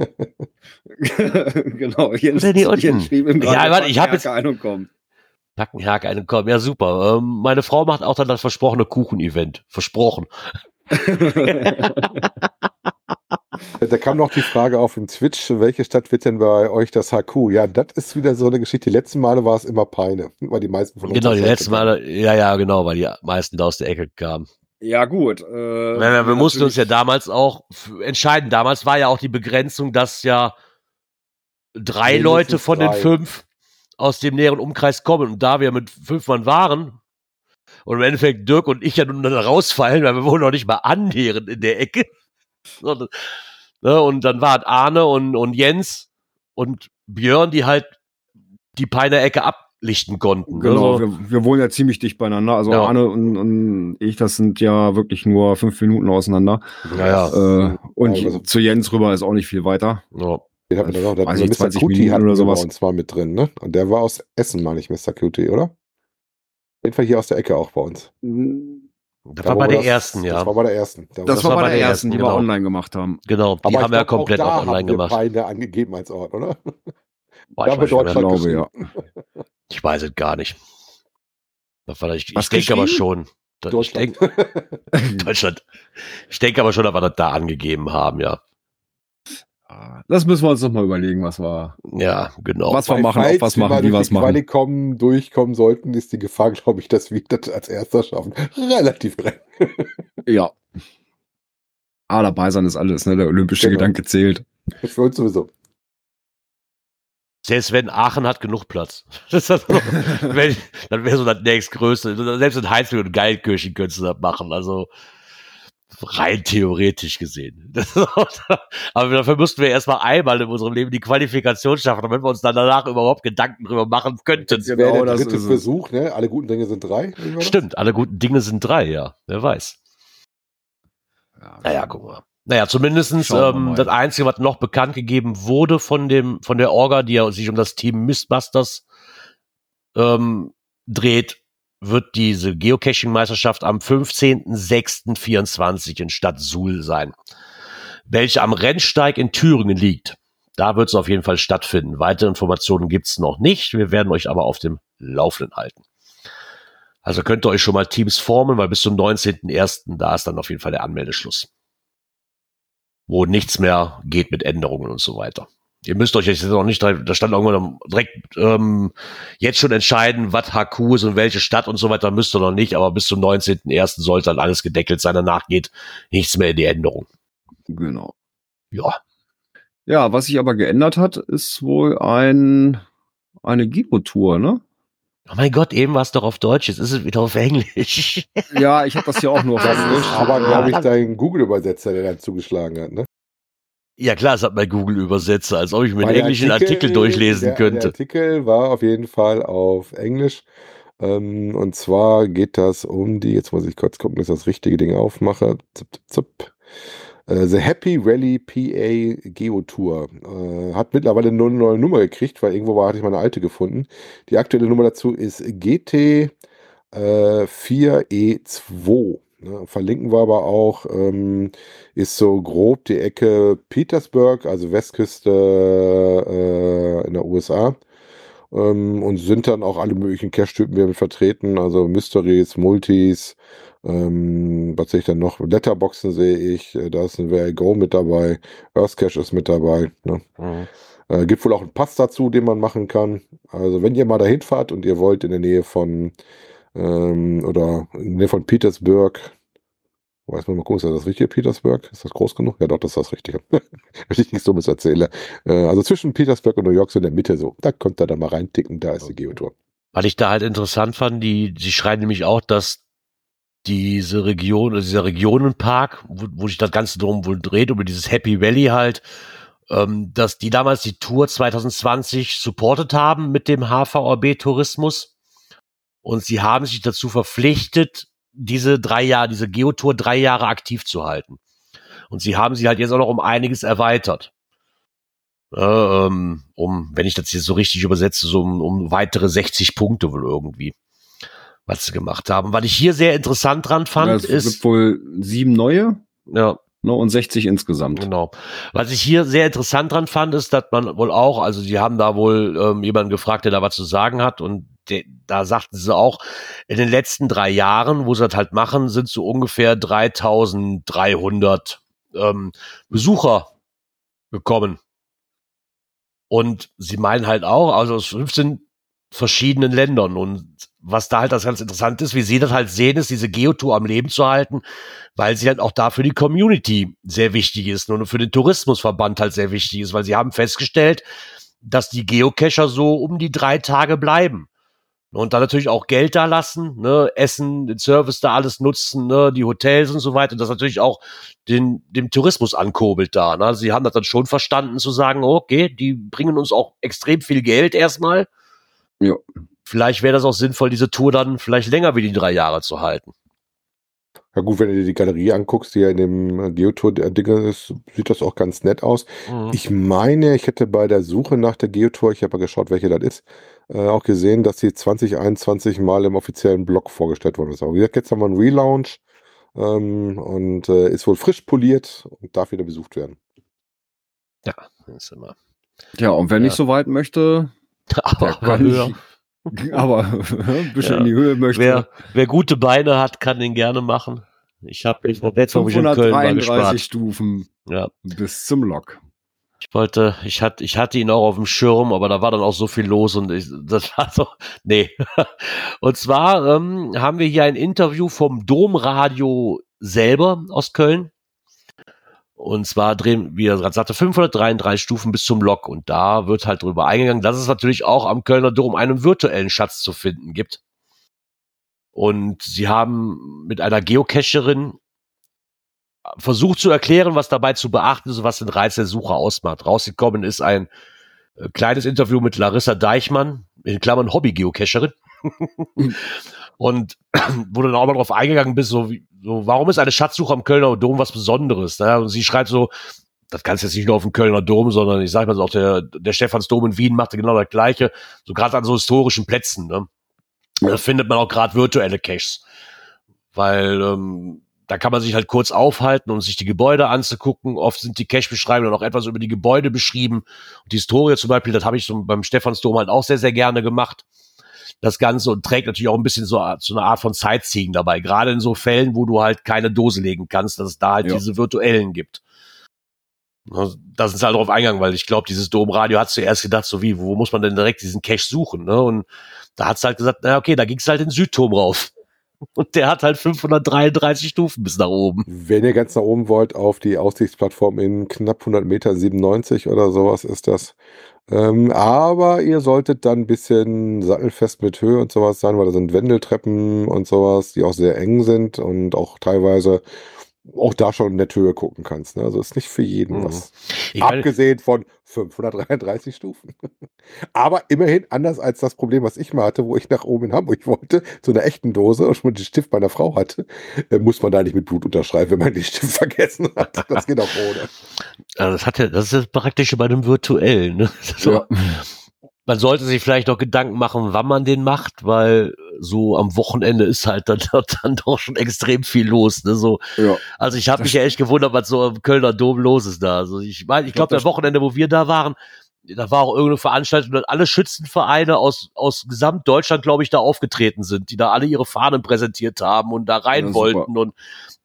genau, Jens, Oder die unten? Ja, warte, ich hab jetzt- ein und kommt. Nackenhake, einen kommen. Ja, super. Ähm, meine Frau macht auch dann das versprochene Kuchen-Event. Versprochen. *laughs* Da kam noch die Frage auf im Twitch, welche Stadt wird denn bei euch das HQ? Ja, das ist wieder so eine Geschichte. Die letzten Male war es immer Peine, weil die meisten von uns Genau, die letzten Male, ja, ja, genau, weil die meisten da aus der Ecke kamen. ja, gut. Äh, Wir, wir, wir mussten uns ja damals auch entscheiden. Damals war ja auch die Begrenzung, dass ja drei Leute von drei. den fünf aus dem näheren Umkreis kommen. Und da wir mit fünf Mann waren und im Endeffekt Dirk und ich ja nun dann rausfallen, weil wir wohnen noch nicht mal annähernd in der Ecke. Sondern, ne, und dann waren Arne und, und Jens und Björn, die halt die Peiner Ecke ab, lichten konnten. Genau, Also, wir, wir wohnen ja ziemlich dicht beieinander. Also Ja. Arne und, und ich, das sind ja wirklich nur fünf Minuten auseinander. naja, Äh, und Ja, also- zu Jens rüber ist auch nicht viel weiter. ja. Den hatten wir noch. Mr. ich, 20 Cutie Minuten hatten oder sowas. uns mal mit drin, ne? Und der war aus Essen, meine ich, Mr. Cutie, oder? Auf jeden Fall hier aus der Ecke auch bei uns. Das Da, war bei wir der das- ersten, Das ja. war bei der ersten. Da- Das, war bei der ersten, die wir genau. online gemacht haben. Genau, die Aber haben ich wir komplett auch, da auch online haben wir gemacht. Beide angegeben als Ort, oder? Boah, da ich, weiß Ich Deutschland glaube, ja. ich weiß es gar nicht. Das war, ich ich denke aber schon. Da- Ich Deutschland. denke, *laughs* Deutschland. Ich denke aber schon, dass wir das da angegeben haben, ja. Das müssen wir uns noch mal überlegen, was wir, Ja, genau. was wir machen, ob was wir machen, wie was die machen. Quali kommen, durchkommen sollten, ist die Gefahr, *laughs* glaube ich, dass wir das als Erster schaffen. Relativ gering. *laughs* Ja. Ah, dabei sein ist alles, ne? Der olympische Genau. Gedanke zählt. Für uns sowieso. Selbst wenn Aachen hat genug Platz. *laughs* Das ist noch, wenn, dann wäre so das nächstgrößte. Selbst in Heinsberg und Geilkirchen könntest du das machen. Also rein theoretisch gesehen. *laughs* Aber dafür mussten wir erstmal einmal in unserem Leben die Qualifikation schaffen, damit wir uns dann danach überhaupt Gedanken drüber machen könnten. Das wäre Genau, der dritte. Versuch, ne? Alle guten Dinge sind drei. Stimmt, alle guten Dinge sind drei, ja. Wer weiß. Ja, Naja, guck mal. Naja, zumindestens ähm, das Einzige, was noch bekannt gegeben wurde von dem, von der Orga, die ja sich um das Team Mistbusters ähm, dreht, wird diese Geocaching-Meisterschaft am 15.06.24 in Stadt Suhl sein. Welche am Rennsteig in Thüringen liegt. Da wird es auf jeden Fall stattfinden. Weitere Informationen gibt's noch nicht. Wir werden euch aber auf dem Laufenden halten. Also könnt ihr euch schon mal Teams formen, weil bis zum 19.01. da ist dann auf jeden Fall der Anmeldeschluss wo nichts mehr geht mit Änderungen und so weiter. Ihr müsst euch jetzt noch nicht, da stand irgendwann direkt ähm, jetzt schon entscheiden, was HQ ist und welche Stadt und so weiter, müsst ihr noch nicht, aber bis zum 19.01. sollte dann alles gedeckelt sein, danach geht nichts mehr in die Änderung. Genau. Ja, Ja, was sich aber geändert hat, ist wohl ein, eine Gibo-Tour, ne? oh mein Gott, eben war es doch auf Deutsch, jetzt ist es wieder auf Englisch. Ja, ich habe das hier auch nur auf Englisch. aber, glaube ich, dein Google-Übersetzer, der dann zugeschlagen hat, ne? Ja klar, es hat mein Google übersetzt, als ob ich mir einen englischen Artikel, durchlesen der, könnte. Der Artikel war auf jeden Fall auf Englisch. Ähm, und zwar geht das um die, jetzt muss ich kurz gucken, dass ich das richtige Ding aufmache. Zip, zip, zip. Äh, The Happy Rally PA Geo Tour. Äh, hat mittlerweile nur eine neue Nummer gekriegt, weil irgendwo war, hatte ich mal eine alte gefunden. Die aktuelle Nummer dazu ist GT äh, 4E2. Ne, verlinken wir aber auch, ähm, ist so grob die Ecke Petersburg, also Westküste äh, in der USA. Ähm, und sind dann auch alle möglichen Cache-Typen wieder mit vertreten, also Mysteries, Multis, ähm, was sehe ich dann noch? Letterboxen sehe ich, äh, da ist ein VR Go mit dabei, Earth Cache ist mit dabei. Ne? Mhm. Äh, gibt wohl auch einen Pass dazu, den man machen kann. Also wenn ihr mal dahin fahrt und ihr wollt in der Nähe von ähm, oder in der Nähe von Petersburg, weiß man mal gucken, ist das das richtige Petersburg? Ist das groß genug? Ja doch, das ist das Richtige. *laughs* Wenn ich nichts Dummes erzähle. Äh, also zwischen Petersburg und New York so in der Mitte so. Da könnt ihr da mal reinticken, da ist die Geotour. Was ich da halt interessant fand, die, die schreiben nämlich auch, dass diese Region, also dieser Regionenpark, wo, wo sich das Ganze drum wohl dreht, über dieses Happy Valley halt, ähm, dass die damals die Tour 2020 supportet haben mit dem HVRB Tourismus. Und sie haben sich dazu verpflichtet, diese drei Jahre, diese Geotour drei Jahre aktiv zu halten. Und sie haben sie halt jetzt auch noch um einiges erweitert. Äh, ähm, um, wenn ich das jetzt so richtig übersetze, so um, um weitere 60 Punkte wohl irgendwie, was sie gemacht haben. Was ich hier sehr interessant dran fand, Ja, es ist, gibt wohl sieben neue ja, ne, und 60 insgesamt. Genau. Was ich hier sehr interessant dran fand, ist, dass man wohl auch, also sie haben da wohl ähm, jemanden gefragt, der da was zu sagen hat und de, da sagten sie auch, in den letzten drei Jahren, wo sie das halt machen, sind so ungefähr 3300 ähm, Besucher gekommen. Und sie meinen halt auch, also aus 15 verschiedenen Ländern und was da halt das ganz interessant ist, wie sie das halt sehen, ist diese Geotour am Leben zu halten, weil sie halt auch da für die Community sehr wichtig ist und für den Tourismusverband halt sehr wichtig ist, weil sie haben festgestellt, dass die Geocacher so um die drei Tage bleiben. Und dann natürlich auch Geld da lassen, ne, Essen, den Service da alles nutzen, ne, die Hotels und so weiter. Und das natürlich auch den, dem Tourismus ankurbelt da. Ne? Sie haben das dann schon verstanden zu sagen, okay, die bringen uns auch extrem viel Geld erstmal. Ja. vielleicht wäre das auch sinnvoll, diese Tour dann vielleicht länger wie die drei Jahre zu halten. Ja gut, wenn du dir die Galerie anguckst, die ja in dem Geotour-Dinge ist, sieht das auch ganz nett aus. Mhm. Ich meine, ich hätte bei der Suche nach der Geotour, ich habe ja geschaut, welche das ist, äh, auch gesehen, dass sie 2021 mal im offiziellen Blog vorgestellt worden ist. Aber wie gesagt, jetzt haben wir einen Relaunch ähm, und äh, ist wohl frisch poliert und darf wieder besucht werden. Ja, das ist immer. Ja, und wer Ja. nicht so weit möchte, *laughs* Aber, kann höher. aber *laughs* ein bisschen Ja. in die Höhe möchte. Wer, wer gute Beine hat, kann den gerne machen. Ich habe ich letztes Mal, wo ich in Köln war, 533 gespart. Stufen Ja, bis zum Lok. Ich wollte, ich hatte, ich hatte ihn auch auf dem Schirm, aber da war dann auch so viel los und ich, *laughs* das war so, nee. *laughs* Und zwar ähm, haben wir hier ein Interview vom Domradio selber aus Köln. Und zwar drehen, wie er gerade sagte, 533 Stufen bis zum Lok. Und da wird halt drüber eingegangen, dass es natürlich auch am Kölner Dom einen virtuellen Schatz zu finden gibt. Und sie haben mit einer Geocacherin versucht zu erklären, was dabei zu beachten ist und was den Reiz der Suche ausmacht. Rausgekommen ist ein äh, kleines Interview mit Larissa Deichmann, in Klammern Hobby-Geocacherin. und wo du dann auch mal drauf eingegangen bist, so, wie, so warum ist eine Schatzsuche am Kölner Dom was Besonderes? Ne? Und sie schreibt so, das kannst jetzt nicht nur auf dem Kölner Dom, sondern ich sag mal so, auch der, der Stephansdom in Wien machte genau das Gleiche, so gerade an so historischen Plätzen. Ne? Da findet man auch gerade virtuelle Caches, weil ähm, da kann man sich halt kurz aufhalten und sich die Gebäude anzugucken. Oft sind die Cache-Beschreibungen auch etwas über die Gebäude beschrieben. Und die Historie zum Beispiel, das habe ich so beim Stephansdom halt auch sehr, sehr gerne gemacht. Das Ganze und trägt natürlich auch ein bisschen so, so eine Art von Sightseeing dabei. Gerade in so Fällen, wo du halt keine Dose legen kannst, dass es da halt Ja. diese virtuellen gibt. Da sind sie halt drauf eingegangen, weil ich glaube, dieses Domradio hat zuerst gedacht, so wie, wo muss man denn direkt diesen Cache suchen? Ne? Und da hat es halt gesagt, na okay, da ging es halt in den Südturm rauf. Und der hat halt 533 Stufen bis nach oben. Wenn ihr ganz nach oben wollt, auf die Aussichtsplattform in knapp 100 Meter, 97 oder sowas ist das. Ähm, aber ihr solltet dann ein bisschen sattelfest mit Höhe und sowas sein, weil da sind Wendeltreppen und sowas, die auch sehr eng sind und auch teilweise auch da schon in der Höhe gucken kannst. Ne? Also ist nicht für jeden Mhm. was. Ich Abgesehen von 533 Stufen. *laughs* Aber immerhin anders als das Problem, was ich mal hatte, wo ich nach oben in Hamburg wollte, zu einer echten Dose und schon den Stift meiner Frau hatte, äh, muss man da nicht mit Blut unterschreiben, wenn man den Stift *laughs* vergessen hat. Das geht auch ohne. also das hat ja, das ist das Praktische bei dem Virtuellen. Ne? *laughs* Ja. Man sollte sich vielleicht noch Gedanken machen, wann man den macht, weil so am Wochenende ist halt dann, *laughs* dann doch schon extrem viel los. Ne? So, Ja. also ich habe mich ja echt gewundert, was so am Kölner Dom los ist da. Also ich meine, ich glaube, das- Wochenende, wo wir da waren, da war auch irgendeine Veranstaltung, dass alle Schützenvereine aus, aus Gesamtdeutschland, glaube ich, da aufgetreten sind, die da alle ihre Fahnen präsentiert haben und da rein Ja, wollten und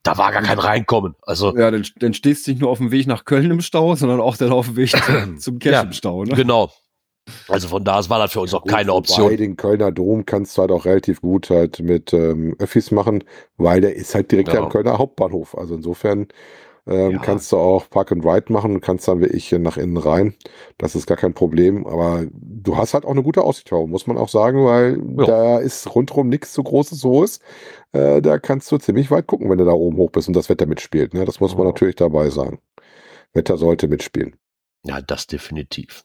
da war gar kein Reinkommen. Also Ja, dann, dann stehst du nicht nur auf dem Weg nach Köln im Stau, sondern auch dann auf dem Weg *clears throat* zum, Cache Ja, im Stau. Ne? genau. Also von da aus war das für uns auch keine Option. Den Kölner Dom kannst du halt auch relativ gut halt mit ähm, Öffis machen, weil der ist halt direkt Ja. am Kölner Hauptbahnhof. Also insofern ähm, Ja. kannst du auch Park and Ride machen und kannst dann wie ich nach innen rein. Das ist gar kein Problem. Aber du hast halt auch eine gute Aussicht, muss man auch sagen, weil Ja. da ist rundherum nichts so Großes, so ist. Äh, da kannst du ziemlich weit gucken, wenn du da oben hoch bist und das Wetter mitspielt. Ne? Das muss man natürlich dabei sagen. Wetter sollte mitspielen. Ja, das definitiv.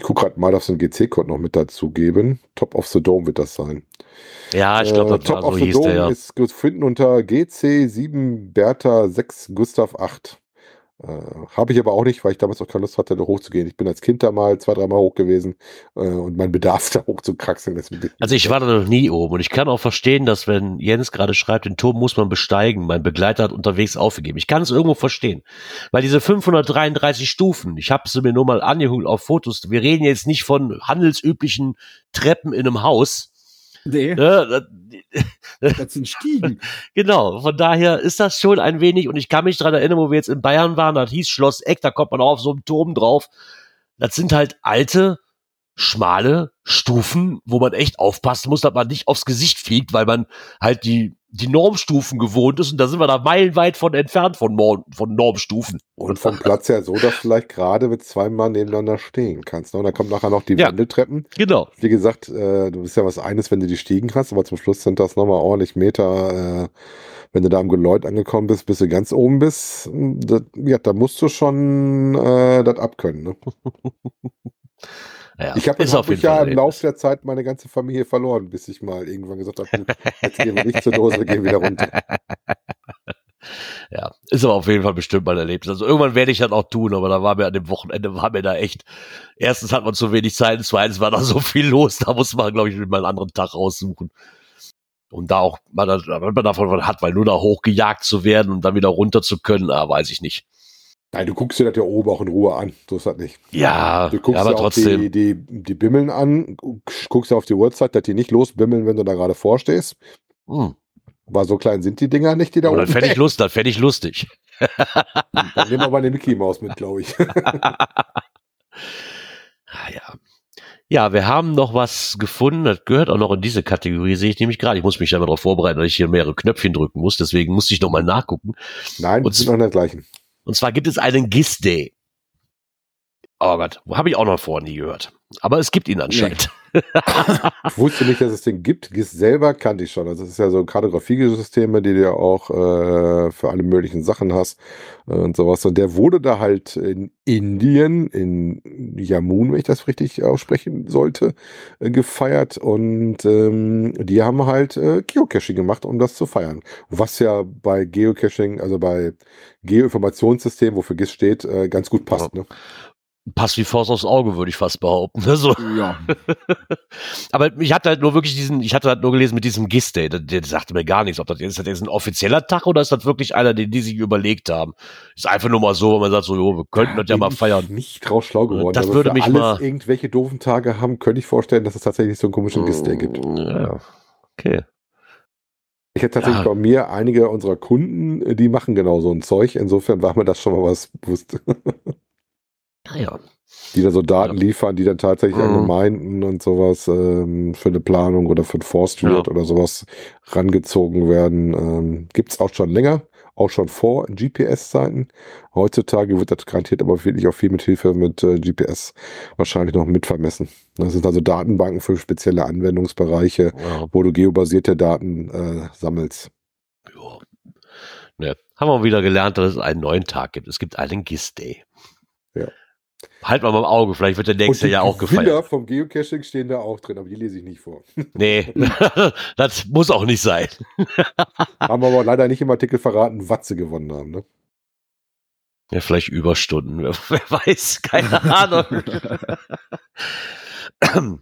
Ich gucke gerade mal, dass wir einen GC-Code noch mit dazu geben. Top of the Dome wird das sein. Ja, ich glaube, Äh, Top of so the Dome der ja. ist zu finden unter GC7 Bertha 6 Gustav 8. Äh, Habe ich aber auch nicht, weil ich damals auch keine Lust hatte, da hochzugehen. Ich bin als Kind da mal zwei, dreimal hoch gewesen äh, und mein Bedarf *laughs* da hochzukraxeln. deswegen- Also ich war da noch nie oben und ich kann auch verstehen, dass wenn Jens gerade schreibt, den Turm muss man besteigen, mein Begleiter hat unterwegs aufgegeben. Ich kann es irgendwo verstehen, weil diese 533 Stufen, ich habe sie mir nur mal angeguckt auf Fotos, wir reden jetzt nicht von handelsüblichen Treppen in einem Haus. Nee, Ne? das sind Stiegen. *laughs* Genau, von daher ist das schon ein wenig, und ich kann mich dran erinnern, wo wir jetzt in Bayern waren, das hieß Schloss Eck, da kommt man auch auf so einen Turm drauf. Das sind halt alte, schmale Stufen, wo man echt aufpassen muss, dass man nicht aufs Gesicht fliegt, weil man halt die, die Normstufen gewohnt ist und da sind wir da meilenweit von entfernt von, Norm, von Normstufen. Und vom Platz her so, dass du vielleicht gerade mit zwei Mann nebeneinander stehen kannst. Ne? Und dann kommt nachher noch die Ja. Wendeltreppen. Genau. Wie gesagt, äh, du bist ja was eines, wenn du die Stiegen hast, aber zum Schluss sind das nochmal ordentlich Meter. Äh, wenn du da am Geläut angekommen bist, bis du ganz oben bist, das, ja, da musst du schon äh, das abkönnen. Ne? *laughs* Ja, ich habe ja im Laufe der Zeit meine ganze Familie verloren, bis ich mal irgendwann gesagt habe, jetzt gehen wir nicht zur Dose, wir gehen wieder runter. *laughs* Ja, ist aber auf jeden Fall bestimmt mal erlebt. Also irgendwann werde ich das auch tun, aber da war mir an dem Wochenende, war mir da echt, erstens hat man zu wenig Zeit, zweitens war da so viel los, da muss man, glaube ich, mal einen anderen Tag raussuchen. Und da auch, man, man davon hat, weil nur da hochgejagt zu werden und dann wieder runter zu können, ah, weiß ich nicht. Nein, du guckst dir das ja oben auch in Ruhe an. So ist das nicht. Ja, du guckst ja, aber dir trotzdem. Die, die, die Bimmeln an, guckst dir auf die Uhrzeit, dass die nicht losbimmeln, wenn du da gerade vorstehst. Hm. Aber so klein sind die Dinger nicht, die da oben. Dann fände ich Lust, dann fände ich lustig. *laughs* dann nehmen wir mal eine Mickey Maus mit, glaube ich. *laughs* ah, ja. Ja, wir haben noch was gefunden, das gehört auch noch in diese Kategorie, sehe ich nämlich gerade. Ich muss mich da mal darauf vorbereiten, dass ich hier mehrere Knöpfchen drücken muss, deswegen musste ich noch mal nachgucken. Nein, und sind noch in der gleichen. Und zwar gibt es einen GIS-Day. Oh Gott, habe ich auch noch vorher nie gehört. Aber es gibt ihn anscheinend. Nee. *laughs* ich wusste nicht, dass es den gibt. GIS selber kannte ich schon. Also es ist ja so Kartografiesysteme, die du ja auch äh, für alle möglichen Sachen hast äh, und sowas. Und der wurde da halt in Indien, in Jammun, wenn ich das richtig aussprechen sollte, äh, gefeiert. Und ähm, die haben halt äh, Geocaching gemacht, um das zu feiern. Was ja bei Geocaching, also bei Geoinformationssystemen, wofür GIS steht, äh, ganz gut passt. Ja. Ne? Passt wie Faust aufs Auge, würde ich fast behaupten. Also. Ja. *laughs* Aber ich hatte halt nur wirklich diesen, ich hatte halt nur gelesen mit diesem GIS Day, der, der sagte mir gar nichts, ob das ist, das jetzt ein offizieller Tag oder ist das wirklich einer, den die sich überlegt haben. Ist einfach nur mal so, wenn man sagt so, jo, wir könnten das ja mal feiern. Nicht draus schlau geworden. Das würde mich mal irgendwelche doofen Tage haben, könnte ich vorstellen, dass es tatsächlich so einen komischen GIS Day gibt. Ja. Okay. Ich hätte tatsächlich ja. bei mir einige unserer Kunden, die machen genau so ein Zeug. Insofern war mir das schon mal was bewusst. *laughs* Naja. Die da so Daten ja. liefern, die dann tatsächlich mhm. an Gemeinden und sowas ähm, für eine Planung oder für ein Forstwirt ja. oder sowas rangezogen werden. Ähm, Gibt es auch schon länger, auch schon vor GPS-Zeiten. Heutzutage wird das garantiert aber wirklich auch viel mit Hilfe mit äh, GPS wahrscheinlich noch mitvermessen. Das sind also Datenbanken für spezielle Anwendungsbereiche, ja. wo du geobasierte Daten äh, sammelst. Ja. Ne, haben wir wieder gelernt, dass es einen neuen Tag gibt. Es gibt einen GIS-Day. Ja. Halt mal im Auge, vielleicht wird der nächste Jahr auch gefeiert. Bilder vom Geocaching stehen da auch drin, aber die lese ich nicht vor. *laughs* Nee, *laughs* das muss auch nicht sein. *laughs* haben aber leider nicht im Artikel verraten, was sie gewonnen haben, ne? Ja, vielleicht Überstunden, wer, wer weiß, keine Ahnung.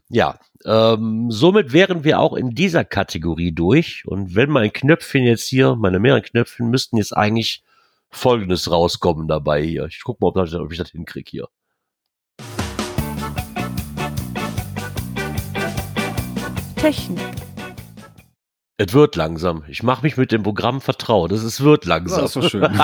ja, ähm, somit wären wir auch in dieser Kategorie durch. Und wenn mein Knöpfchen jetzt hier, meine mehreren Knöpfchen, müssten jetzt eigentlich Folgendes rauskommen dabei hier. Ich guck mal, ob ich das hinkriege hier. Technik. Es wird langsam. Ich mache mich mit dem Programm vertraut. Es wird langsam. Das ist so schön.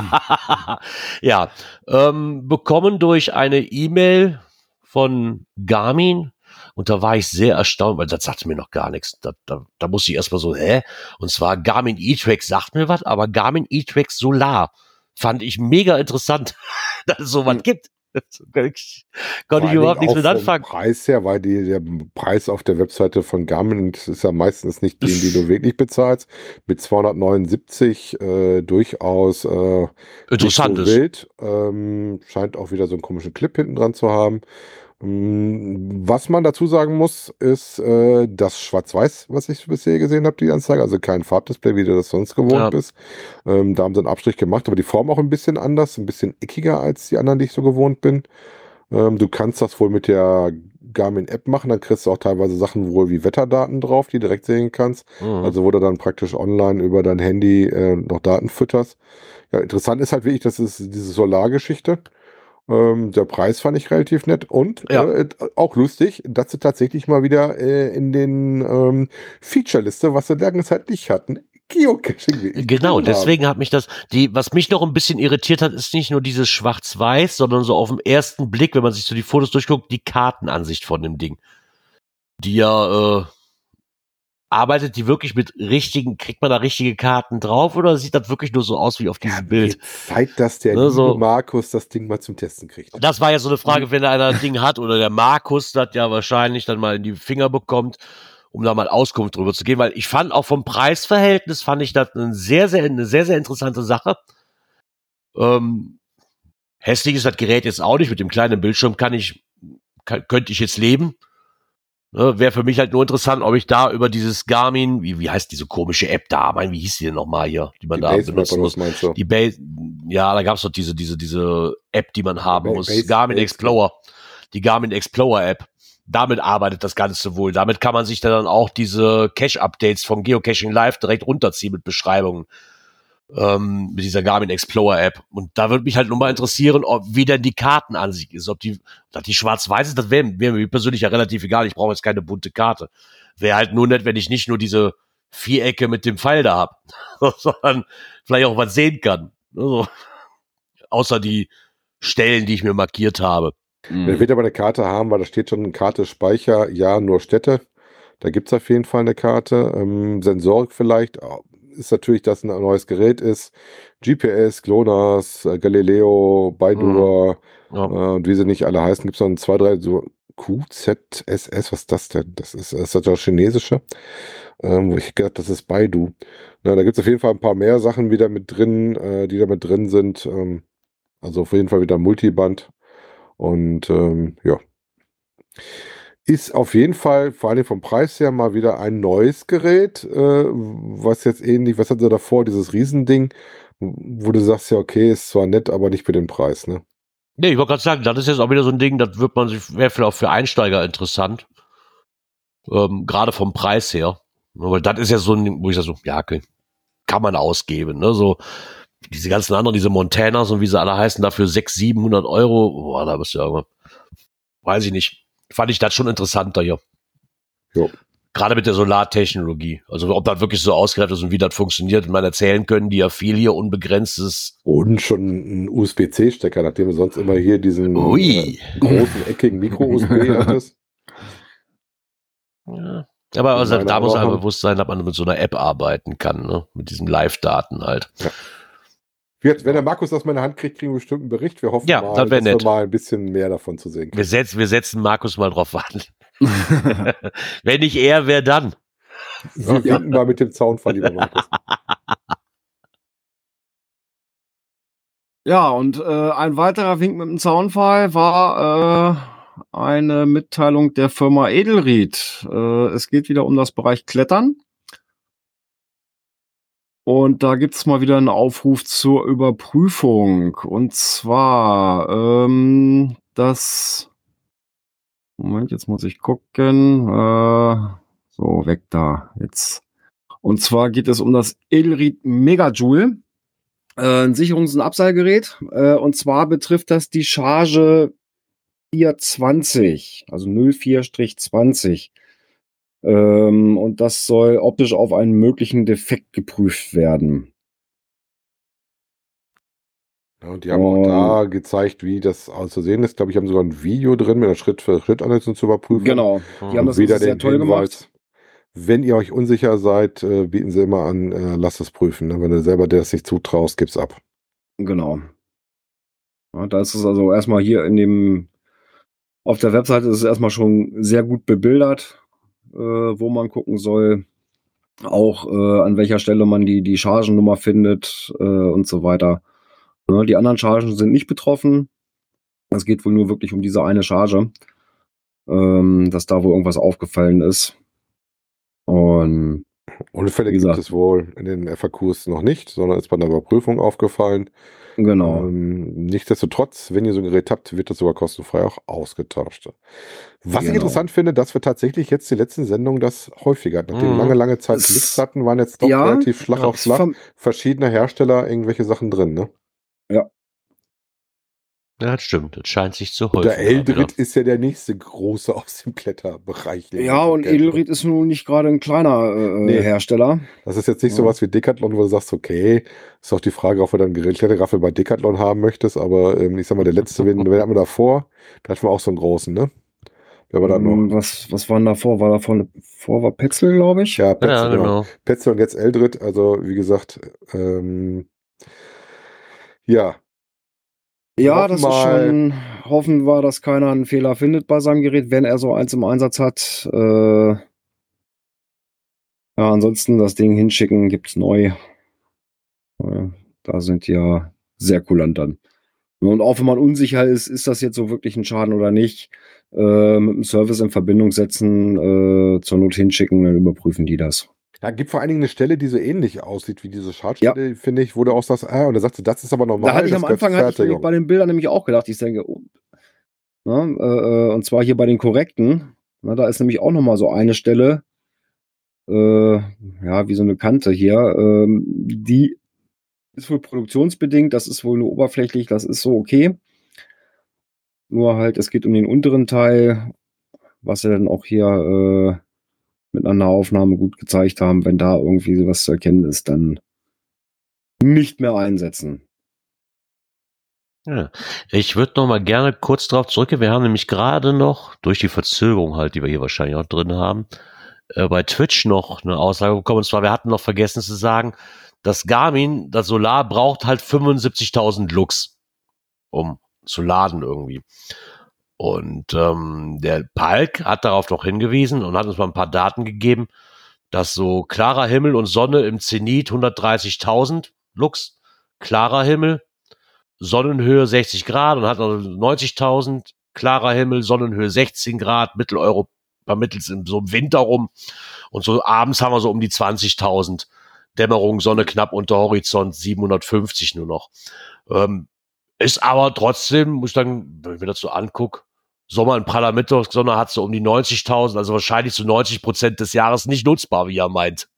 *laughs* ja, ähm, bekommen durch eine E-Mail von Garmin. Und da war ich sehr erstaunt, weil das sagte mir noch gar nichts. Da, da, da musste ich erstmal so, hä? Und zwar Garmin E-Trax sagt mir was, aber Garmin E-Trax Solar fand ich mega interessant, *laughs* dass es sowas hm. gibt. *laughs* ich, konnte ich überhaupt nichts mit anfangen. Preis her, weil die, der Preis auf der Webseite von Garmin ist ja meistens nicht den, den du *laughs* wirklich bezahlst. Mit 279 äh, durchaus äh, interessant so wild. Ähm, scheint auch wieder so einen komischen Clip hinten dran zu haben. Mm, was man dazu sagen muss, ist äh, das Schwarz-Weiß, was ich bisher gesehen habe, die Anzeige, also kein Farbdisplay, wie du das sonst gewohnt ja. bist. Ähm, da haben sie einen Abstrich gemacht, aber die Form auch ein bisschen anders, ein bisschen eckiger als die anderen, die ich so gewohnt bin. Ähm, du kannst das wohl mit der Garmin-App machen, dann kriegst du auch teilweise Sachen wohl wie Wetterdaten drauf, die du direkt sehen kannst. Mhm. Also wo du dann praktisch online über dein Handy äh, noch Daten fütterst. Ja, interessant ist halt wirklich, das ist diese Solargeschichte. Ähm, der Preis fand ich relativ nett und ja. äh, auch lustig, dass sie tatsächlich mal wieder äh, in den ähm, Feature-Liste, was sie lange Zeit nicht hatten, Geocaching. Genau, deswegen hat mich das, die, was mich noch ein bisschen irritiert hat, ist nicht nur dieses Schwarz-Weiß, sondern so auf den ersten Blick, wenn man sich so die Fotos durchguckt, die Kartenansicht von dem Ding. Die ja, äh, arbeitet die wirklich mit richtigen, kriegt man da richtige Karten drauf oder sieht das wirklich nur so aus wie auf diesem ja, Bild? Zeit, dass der ne, so, Markus das Ding mal zum Testen kriegt. Das war ja so eine Frage, wenn einer ein Ding hat oder der Markus das ja wahrscheinlich dann mal in die Finger bekommt, um da mal Auskunft drüber zu geben, weil ich fand auch vom Preisverhältnis fand ich das eine sehr, sehr, eine sehr, sehr interessante Sache. Ähm, hässlich ist das Gerät jetzt auch nicht. Mit dem kleinen Bildschirm kann ich, kann, könnte ich jetzt leben. Ne, Wäre für mich halt nur interessant, ob ich da über dieses Garmin, wie, wie heißt diese komische App da? Mein, wie hieß die denn nochmal hier, die man Die da Base benutzen muss? meinst du? Die Base, ja, da gab's doch diese, diese, diese App, die man haben Ba- muss. Base- Garmin Base- Explorer. Die Garmin Explorer App. Damit arbeitet das Ganze wohl. Damit kann man sich dann auch diese Cache-Updates von Geocaching Live direkt runterziehen mit Beschreibungen. Ähm, mit dieser Garmin Explorer App. Und da würde mich halt nur mal interessieren, ob, wie denn die Kartenansicht ist. Ob die, ob die schwarz-weiß ist, das wäre wär mir persönlich ja relativ egal. Ich brauche jetzt keine bunte Karte. Wäre halt nur nett, wenn ich nicht nur diese Vierecke mit dem Pfeil da hab, *laughs* sondern vielleicht auch was sehen kann. Also, außer die Stellen, die ich mir markiert habe. Mhm. Wer wird aber eine Karte haben, weil da steht schon Karte Speicher, ja, nur Städte. Da gibt's auf jeden Fall eine Karte. Ähm, Sensorik vielleicht ist natürlich, dass ein neues Gerät ist. GPS, GLONASS, äh, Galileo, Baidu Ja. äh, und wie sie nicht alle heißen, gibt's noch ein, zwei, drei so QZSS, was ist das denn? Das ist, ist das das chinesische? Ähm, wo ich gedacht, das ist Baidu. Na, da gibt's auf jeden Fall ein paar mehr Sachen wieder mit drin, äh, die da mit drin sind. Ähm, also auf jeden Fall wieder Multiband. Und ähm, ja. Ist auf jeden Fall, vor allem vom Preis her, mal wieder ein neues Gerät, äh, was jetzt ähnlich, was hat sie davor, dieses Riesending, wo du sagst, ja, okay, ist zwar nett, aber nicht für den Preis, ne? Nee, ich wollte gerade sagen, das ist jetzt auch wieder so ein Ding, das wird man sich, wäre vielleicht auch für Einsteiger interessant. Ähm, Gerade vom Preis her. Aber das ist ja so ein, wo ich sage so, ja, okay, kann man ausgeben, ne? So, diese ganzen anderen, diese Montanas und wie sie alle heißen, dafür 600, 700 Euro, boah, da bist du ja irgendwann, weiß ich nicht. Fand ich das schon interessanter hier. Jo. Gerade mit der Solartechnologie. Also, ob das wirklich so ausgereift ist und wie das funktioniert. Man erzählen können, die ja viel hier unbegrenztes Und schon ein USB-C-Stecker, nachdem du sonst immer hier diesen äh, großen, eckigen Micro-USB *laughs* hattest. Ja. Aber also, da muss einem bewusst sein, dass man mit so einer App arbeiten kann, ne? Mit diesen Live-Daten halt. Jetzt, wenn der Markus das mal in der Hand kriegt, kriegen wir bestimmt einen Bericht. Wir hoffen Ja, mal, das dass wir nett. mal ein bisschen mehr davon zu sehen kriegen. Wir setzen, wir setzen Markus mal drauf an. *laughs* Wenn nicht er, wer dann? Wir winken mal mit dem Zaunfall, lieber Markus. *laughs* Ja, und äh, ein weiterer Wink mit dem Zaunfall war äh, eine Mitteilung der Firma Edelried. Äh, es geht wieder um das Bereich Klettern. Und da gibt's mal wieder einen Aufruf zur Überprüfung. Und zwar ähm, das. Moment, jetzt muss ich gucken. Äh, so, weg da. Jetzt. Und zwar geht es um das Edelried Megajoule äh, ein Sicherungs- und Abseilgerät. Äh, und zwar betrifft das die Charge 420, also 04-20. Ähm, und das soll optisch auf einen möglichen Defekt geprüft werden. Ja, und die haben auch da gezeigt, wie das auszusehen ist. Glaube ich, haben sogar ein Video drin mit einer Schritt-für-Schritt-Anleitung zur Überprüfung. Genau. Die haben das wieder sehr toll Hinweis, gemacht. Wenn ihr euch unsicher seid, äh, bieten sie immer an, äh, lasst es prüfen. Ne? Wenn du selber dir das nicht zutraust, gib's ab. Genau. Ja, da ist es also erstmal hier in dem, auf der Webseite ist es erstmal schon sehr gut bebildert, äh, wo man gucken soll. Auch äh, an welcher Stelle man die, die Chargennummer findet äh, und so weiter. Ja, die anderen Chargen sind nicht betroffen. Es geht wohl nur wirklich um diese eine Charge, ähm, dass da wohl irgendwas aufgefallen ist. Und Unfälle Wie gibt gesagt. es wohl in den FAQs noch nicht, sondern ist bei der Überprüfung aufgefallen. genau. Ähm, nichtsdestotrotz, wenn ihr so ein Gerät habt, wird das sogar kostenfrei auch ausgetauscht. Was ich Genau. interessant finde, dass wir tatsächlich jetzt die letzten Sendungen das häufiger hatten. Nachdem wir Mhm. lange, lange Zeit nichts hatten, waren jetzt doch Ja, relativ Schlag auf Schlag verm- verschiedene Hersteller irgendwelche Sachen drin. Ne? Ja, das stimmt. Das scheint sich zu häufen. der Eldrit ist ja der nächste große aus dem Kletterbereich. Ja, wir und. Edelried ist nun nicht gerade ein kleiner äh, Nee. Hersteller. Das ist jetzt nicht Ja. sowas wie Decathlon, wo du sagst, okay, ist auch die Frage, ob du dann Kletterraffel bei Decathlon haben möchtest, aber ähm, ich sag mal, der letzte, wen, wen hatten wir davor? Da hatten wir auch so einen großen, ne? Wer war da noch? Was, was war denn davor? War davor vor war Petzel, glaube ich. Ja, Petzel, Ja, genau. genau. Petzel und jetzt Eldrit, also wie gesagt, ähm, ja, Ja, das ist schon. Hoffen wir, dass keiner einen Fehler findet bei seinem Gerät, wenn er so eins im Einsatz hat. Äh, ja, ansonsten das Ding hinschicken, gibt's neu. Da sind ja sehr kulant dann. Und auch wenn man unsicher ist, ist das jetzt so wirklich ein Schaden oder nicht, äh, mit dem Service in Verbindung setzen, äh, zur Not hinschicken, dann überprüfen die das. Da gibt vor allen Dingen eine Stelle, die so ähnlich aussieht wie diese Schadstelle, finde ich, wo du auch sagst, ah, und da sagst du, das ist aber normal. Da hatte ich am Anfang hatte ich bei den Bildern nämlich auch gedacht, ich denke, oh, na, äh, äh, und zwar hier bei den korrekten, na, da ist nämlich auch nochmal so eine Stelle, äh, ja, wie so eine Kante hier, ähm, die ist wohl produktionsbedingt, das ist wohl nur oberflächlich, das ist so okay. Nur halt, es geht um den unteren Teil, was sie dann auch hier äh, mit einer Aufnahme gut gezeigt haben. Wenn da irgendwie was zu erkennen ist, dann nicht mehr einsetzen. Ja. Ich würde noch mal gerne kurz darauf zurückgehen. Wir haben nämlich gerade noch, durch die Verzögerung halt, die wir hier wahrscheinlich auch drin haben, äh, bei Twitch noch eine Aussage bekommen. Und zwar, wir hatten noch vergessen zu sagen, das Garmin, das Solar braucht halt 75.000 Lux, um zu laden irgendwie. Und ähm, der Palk hat darauf noch hingewiesen und hat uns mal ein paar Daten gegeben, dass so klarer Himmel und Sonne im Zenit 130.000 Lux, klarer Himmel, Sonnenhöhe 60 Grad und hat noch 90.000, klarer Himmel, Sonnenhöhe 16 Grad, Mitteleuropa mittels in so im Winter rum und so abends haben wir so um die 20.000 Dämmerung, Sonne knapp unter Horizont 750 nur noch. Ähm, ist aber trotzdem, muss ich dann, wenn ich mir das so angucke, Sommer in praller Mittagssonne hat so um die 90.000, also wahrscheinlich zu 90 Prozent des Jahres nicht nutzbar, wie er meint.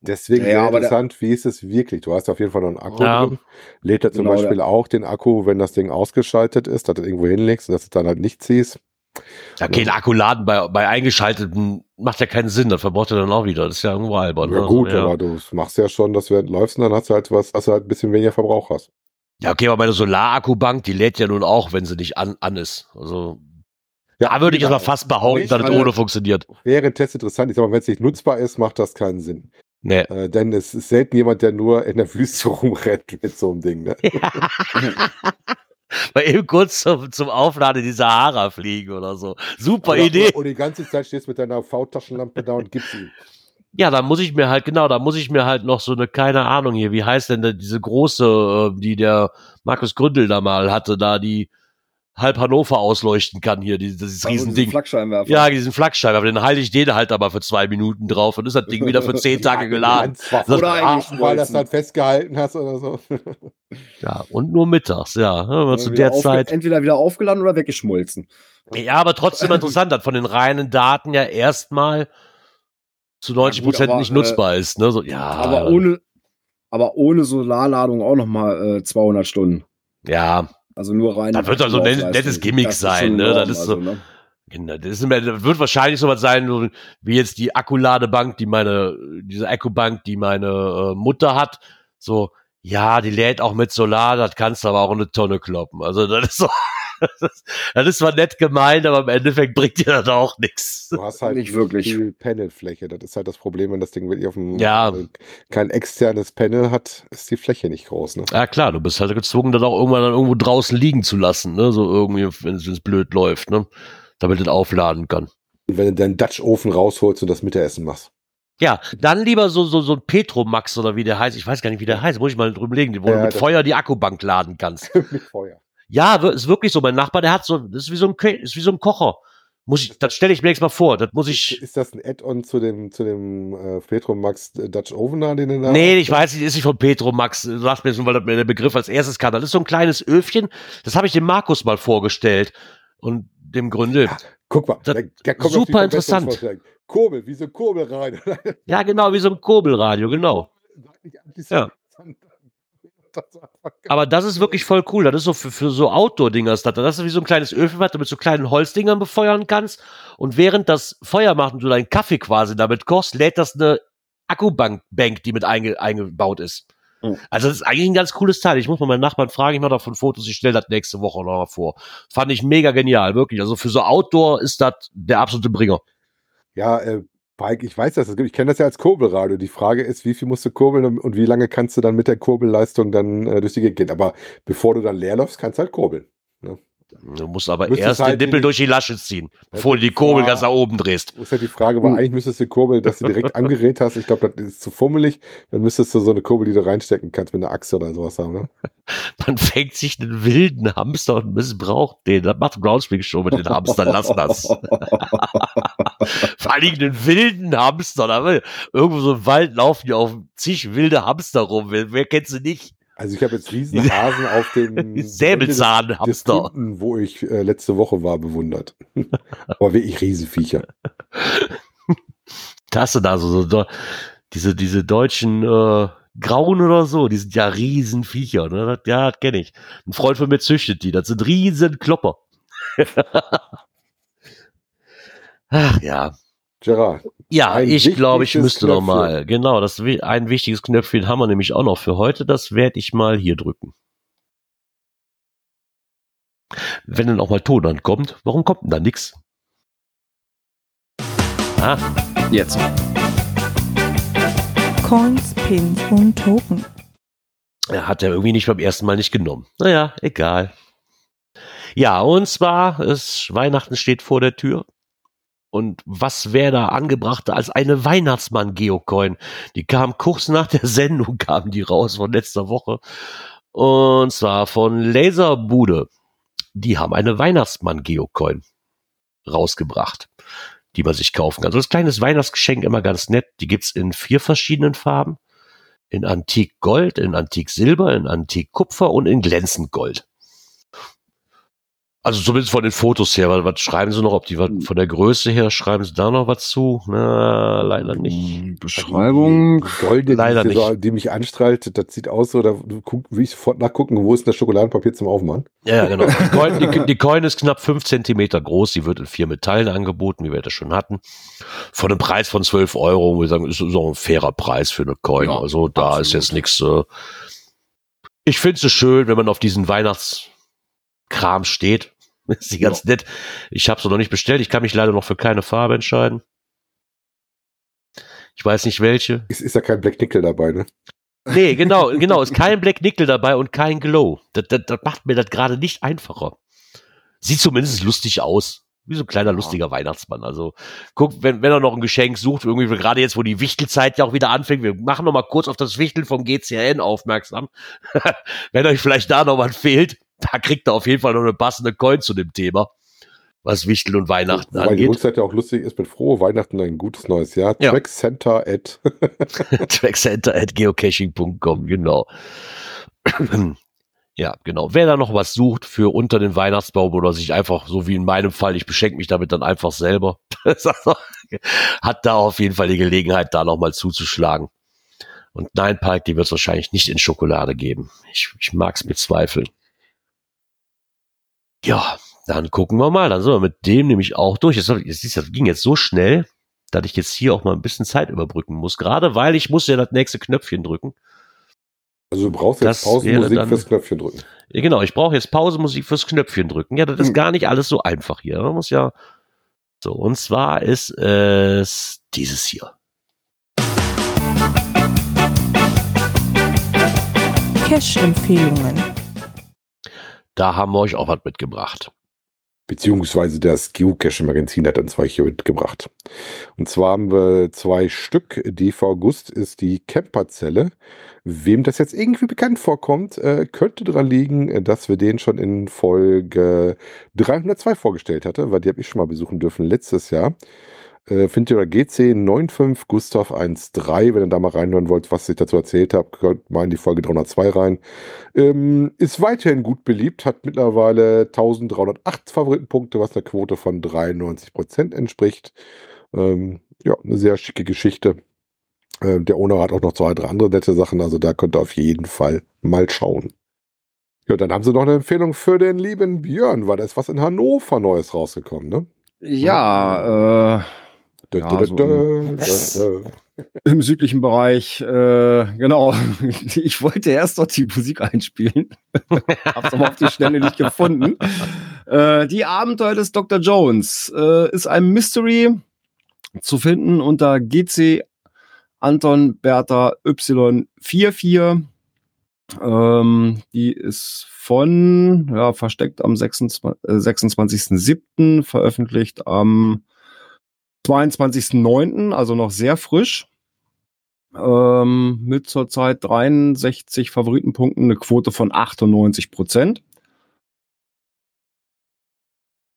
Deswegen Ja, aber interessant, wie ist es wirklich? Du hast auf jeden Fall noch einen Akku Ja. drin. Lädt er zum Genau, Beispiel auch den Akku, wenn das Ding ausgeschaltet ist, dass du irgendwo hinlegst und dass du dann halt nicht ziehst. Ja, okay, ein Akkuladen bei, bei eingeschalteten macht ja keinen Sinn, das verbraucht er dann auch wieder. Das ist ja irgendwo albern. Ja ne? gut, ja. aber du machst ja schon, dass du läufst und dann hast du halt was, dass du halt ein bisschen weniger Verbrauch hast. Ja, okay, aber meine Solarakkubank, die lädt ja nun auch, wenn sie nicht an, an ist. Also, Ja, da würde ich aber fast behaupten, dass es ohne funktioniert. Wäre ein Test interessant. Ich sag mal, wenn es nicht nutzbar ist, macht das keinen Sinn. Nee. Äh, denn es ist selten jemand, der nur in der Wüste *laughs* rumrennt mit so einem Ding. Ne? Mal eben kurz zum, zum Aufladen in die Sahara fliegen oder so. Super Oder- Idee. Und die ganze Zeit stehst mit deiner V-Taschenlampe da und gibst ihm. Ja, da muss ich mir halt, genau, da muss ich mir halt noch so eine, keine Ahnung hier, wie heißt denn da diese große, äh, die der Markus Gründel da mal hatte, da die halb Hannover ausleuchten kann hier, dieses, dieses Also diese Riesending. Flakscheinwerfer. Ja, diesen Flakscheibe, aber den halte ich den halt aber für zwei Minuten drauf und ist das Ding wieder für zehn *laughs* Tage geladen. Das- oder Oder eigentlich, weil das dann festgehalten hast oder so. Ja, und nur mittags, ja. Man zu der Zeit. Entweder wieder aufgeladen oder weggeschmolzen. Ja, aber trotzdem *laughs* interessant, dass von den reinen Daten ja erstmal zu 90 Prozent aber, nicht äh, nutzbar ist. Ne? So, ja, aber ohne, aber ohne Solarladung auch nochmal äh, 200 Stunden. ja, Also nur rein. Das wird also ein nettes- Gimmick sein, ne? Das ist so- ne? Genau, das, ist, das wird wahrscheinlich sowas sein, so wie jetzt die Akkuladebank, die meine, diese Akkubank, die meine äh, Mutter hat. So, ja, die lädt auch mit Solar, das kannst du aber auch in eine Tonne kloppen. Also das ist so, *laughs* das ist, zwar nett gemeint, aber im Endeffekt bringt dir das auch nichts. Du hast halt Nicht wirklich. viel Panelfläche. Das ist halt das Problem, wenn das Ding wirklich auf dem Ja. äh, kein externes Panel hat, ist die Fläche nicht groß. Ne? Ja klar, du bist halt gezwungen, das auch irgendwann dann irgendwo draußen liegen zu lassen, ne? So irgendwie, wenn es blöd läuft, ne? Damit es aufladen kann. Und wenn du deinen Dutch-Ofen rausholst und das Mittagessen machst. Ja, dann lieber so, so, so ein Petromax oder wie der heißt. Ich weiß gar nicht, wie der heißt. Muss ich mal drüber legen, wo Ja, du mit Feuer die Akkubank laden kannst. *laughs* Mit Feuer. Ja, ist wirklich so. Mein Nachbar, der hat so, das ist wie so ein, ist wie so ein Kocher. Muss ich, das stelle ich mir jetzt mal vor. Das muss ich. Ist das ein Add-on zu dem, zu dem äh, Petromax Dutch Oven da, den du da Nee, ich weiß nicht, ist nicht von Petromax. Sag mir jetzt nur, weil mir der Begriff als erstes kann. Das ist so ein kleines Öfchen. Das habe ich dem Markus mal vorgestellt. Und dem Gründe. Guck mal, Das- da, da kommt super interessant. Kurbel, wie so ein Kurbel rein. Ja, genau, wie so ein Kurbelradio, genau. Ja. Aber das ist wirklich voll cool. Das ist so für, für so Outdoor-Dinger. ist Das, das ist wie so ein kleines Öfen, was du mit so kleinen Holzdingern befeuern kannst. Und während das Feuer macht und du deinen Kaffee quasi damit kochst, lädt das eine Akkubank, Bank, die mit einge, eingebaut ist. Mhm. Also das ist eigentlich ein ganz cooles Teil. Ich muss mal meinen Nachbarn fragen, ich mache davon Fotos, ich stelle das nächste Woche noch mal vor. Fand ich mega genial, wirklich. Also für so Outdoor ist das der absolute Bringer. Ja, äh, Pike, ich weiß das. es gibt- Ich kenne das ja als Kurbelradio. Die Frage ist, wie viel musst du kurbeln und- und wie lange kannst du dann mit der Kurbelleistung dann äh, durch die Gegend gehen. Aber bevor du dann leer läufst, kannst du halt kurbeln. Ne? Du musst aber Müsstest erst halt den Nippel die- durch die Lasche ziehen, bevor du die Kurbel ganz nach oben drehst. Ist ja die Frage, weil eigentlich müsstest du die Kurbel, dass du direkt *laughs* angerät hast. Ich glaube, das ist zu fummelig. Dann müsstest du so eine Kurbel, die du reinstecken kannst mit einer Achse oder sowas haben. Ne? *laughs* Man fängt sich einen wilden Hamster und missbraucht den. Das macht Groundspeak schon mit den Hamstern. Lass das. *laughs* Vor allen Dingen einen wilden Hamster. Da will- irgendwo so im Wald laufen ja auf zig wilde Hamster rum. Wer, wer kennt sie nicht? Also ich habe jetzt riesen Hasen auf dem *laughs* Säbelzahnhamster. Wo ich äh, letzte Woche war, bewundert. *laughs* Aber wirklich Riesenviecher. Da hast du da so, so diese, diese deutschen äh, Grauen oder so, die sind ja Riesenviecher. Ne? Das, ja, das kenne ich. Ein Freund von mir züchtet die. Das sind riesen Klopper. *laughs* Ach ja. Gerard, Ja, ich glaube, ich müsste noch Knöpfchen. mal. Genau, das ein wichtiges Knöpfchen haben wir nämlich auch noch für heute. Das werde ich mal hier drücken. Wenn dann auch mal Ton ankommt, warum kommt denn da nix? Ah, Jetzt. Coins, Pins und Token. er hat ja irgendwie nicht beim ersten Mal nicht genommen. Naja, egal. Ja, und zwar, es, Weihnachten steht vor der Tür. Und was wäre da angebracht als eine Weihnachtsmann-Geocoin? Die kam kurz nach der Sendung, *laughs* kamen die raus von letzter Woche. Und zwar von Laserbude. Die haben eine Weihnachtsmann-Geocoin rausgebracht, die man sich kaufen kann. So als kleines Weihnachtsgeschenk immer ganz nett. Die gibt's in vier verschiedenen Farben. In Antik Gold, in Antik Silber, in Antik Kupfer und in glänzend Gold. Also zumindest von den Fotos her, weil was schreiben sie noch, ob die was von der Größe her, schreiben sie da noch was zu? Na, leider nicht. Beschreibung. Die Golde, Leider die, nicht. Die mich anstrahlt, das sieht aus so, da guck, will ich sofort nachgucken, wo ist das Schokoladenpapier zum Aufmachen? Ja, genau. Die Coin, die, die Coin ist knapp fünf Zentimeter groß, die wird in vier Metallen angeboten, wie wir das schon hatten. Von einem Preis von 12 Euro, wir sagen, ist so ein fairer Preis für eine Coin. Ja, also da absolut. ist jetzt nichts. Äh ich finde es schön, wenn man auf diesen Weihnachtskram steht. *laughs* Ist die ganz nett. Ich habe sie noch nicht bestellt. Ich kann mich leider noch für keine Farbe entscheiden. Ich weiß nicht welche. Ist, ist da kein Black Nickel dabei, ne? Nee, genau, *laughs* genau. Ist kein Black Nickel dabei und kein Glow. Das, das, das macht mir das gerade nicht einfacher. Sieht zumindest lustig aus. Wie so ein kleiner, Ja. lustiger Weihnachtsmann. Also, guck, wenn, wenn er noch ein Geschenk sucht, irgendwie, gerade jetzt, wo die Wichtelzeit ja auch wieder anfängt, wir machen noch mal kurz auf das Wichteln vom GCN aufmerksam. *laughs* wenn euch vielleicht da noch was fehlt, *laughs* da kriegt er auf jeden Fall noch eine passende Coin zu dem Thema. Was Wichteln und Weihnachten Weil die angeht. Rückseite auch lustig ist mit frohe Weihnachten, ein gutes neues Jahr. Ja. Trackcenter at *laughs* *laughs* Trackcenter at geocaching.com, genau. *clears throat* Ja, genau. Wer da noch was sucht für unter den Weihnachtsbaum oder sich einfach, so wie in meinem Fall, ich beschenke mich damit dann einfach selber, hat da auf jeden Fall die Gelegenheit, da nochmal zuzuschlagen. Und Nine Park, die wird es wahrscheinlich nicht in Schokolade geben. Ich, ich mag es bezweifeln. Ja, dann gucken wir mal. Dann sind wir mit dem nämlich auch durch. Das, das, das ging jetzt so schnell, dass ich jetzt hier auch mal ein bisschen Zeit überbrücken muss. Gerade weil ich muss ja das nächste Knöpfchen drücken. Also du brauchst Das jetzt Pausenmusik wäre dann- fürs Knöpfchen drücken. Ja, genau, ich brauche jetzt Pausemusik fürs Knöpfchen drücken. Ja, das ist Hm. gar nicht alles so einfach hier. Man muss ja. So, und zwar ist es dieses hier. Cash-Empfehlungen. Da haben wir euch auch was mitgebracht. Beziehungsweise das Geocache-Magazin hat uns zwei hier mitgebracht. Und zwar haben wir zwei Stück. DV August ist die Camperzelle. Wem das jetzt irgendwie bekannt vorkommt, äh, könnte daran liegen, dass wir den schon in Folge 302 vorgestellt hatte, weil die habe ich schon mal besuchen dürfen letztes Jahr. Äh, unter GC 95 Gustav 13, wenn ihr da mal reinhören wollt, was ich dazu erzählt habe, könnt mal in die Folge 302 rein. Ähm, ist weiterhin gut beliebt, hat mittlerweile 1308 Favoritenpunkte, was einer Quote von 93% entspricht. Ähm, ja, eine sehr schicke Geschichte. Äh, der Owner hat auch noch zwei, drei andere nette Sachen, also da könnt ihr auf jeden Fall mal schauen. Ja, dann haben sie noch eine Empfehlung für den lieben Björn, weil da ist was in Hannover Neues rausgekommen, ne? Ja, äh, Ja, da, so da, im- da, da. im südlichen Bereich, äh, genau. *laughs* Ich wollte erst dort die Musik einspielen, *laughs* hab's aber auf die Schnelle nicht gefunden. Äh, die Abenteuer des Dr. Jones äh, ist ein Mystery zu finden unter GC Anton Bertha Y44. Ähm, die ist von, ja, versteckt am 26 äh, 26.07., veröffentlicht am 22.09., also noch sehr frisch. Ähm, mit zurzeit 63 Favoritenpunkten, eine Quote von 98 Prozent.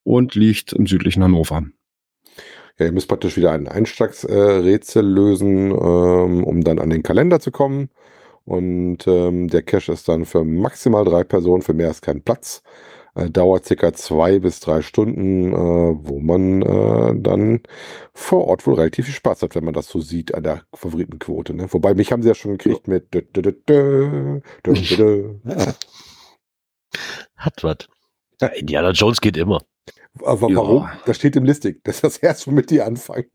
Und liegt im südlichen Hannover. Ja, ihr müsst praktisch wieder ein Einstiegsrätsel lösen, ähm, um dann an den Kalender zu kommen. Und ähm, der Cache ist dann für maximal drei Personen, für mehr ist kein Platz. Äh, dauert circa zwei bis drei Stunden, äh, wo man äh, dann vor Ort wohl relativ viel Spaß hat, wenn man das so sieht an der Favoritenquote. Ne? Wobei mich haben sie ja schon gekriegt mit dö, dö, dö. *laughs* Hat was. Ja, Indiana Jones geht immer. Aber Ja. warum? Das steht im Listing. *laughs* Das ist das erste, womit die anfangen.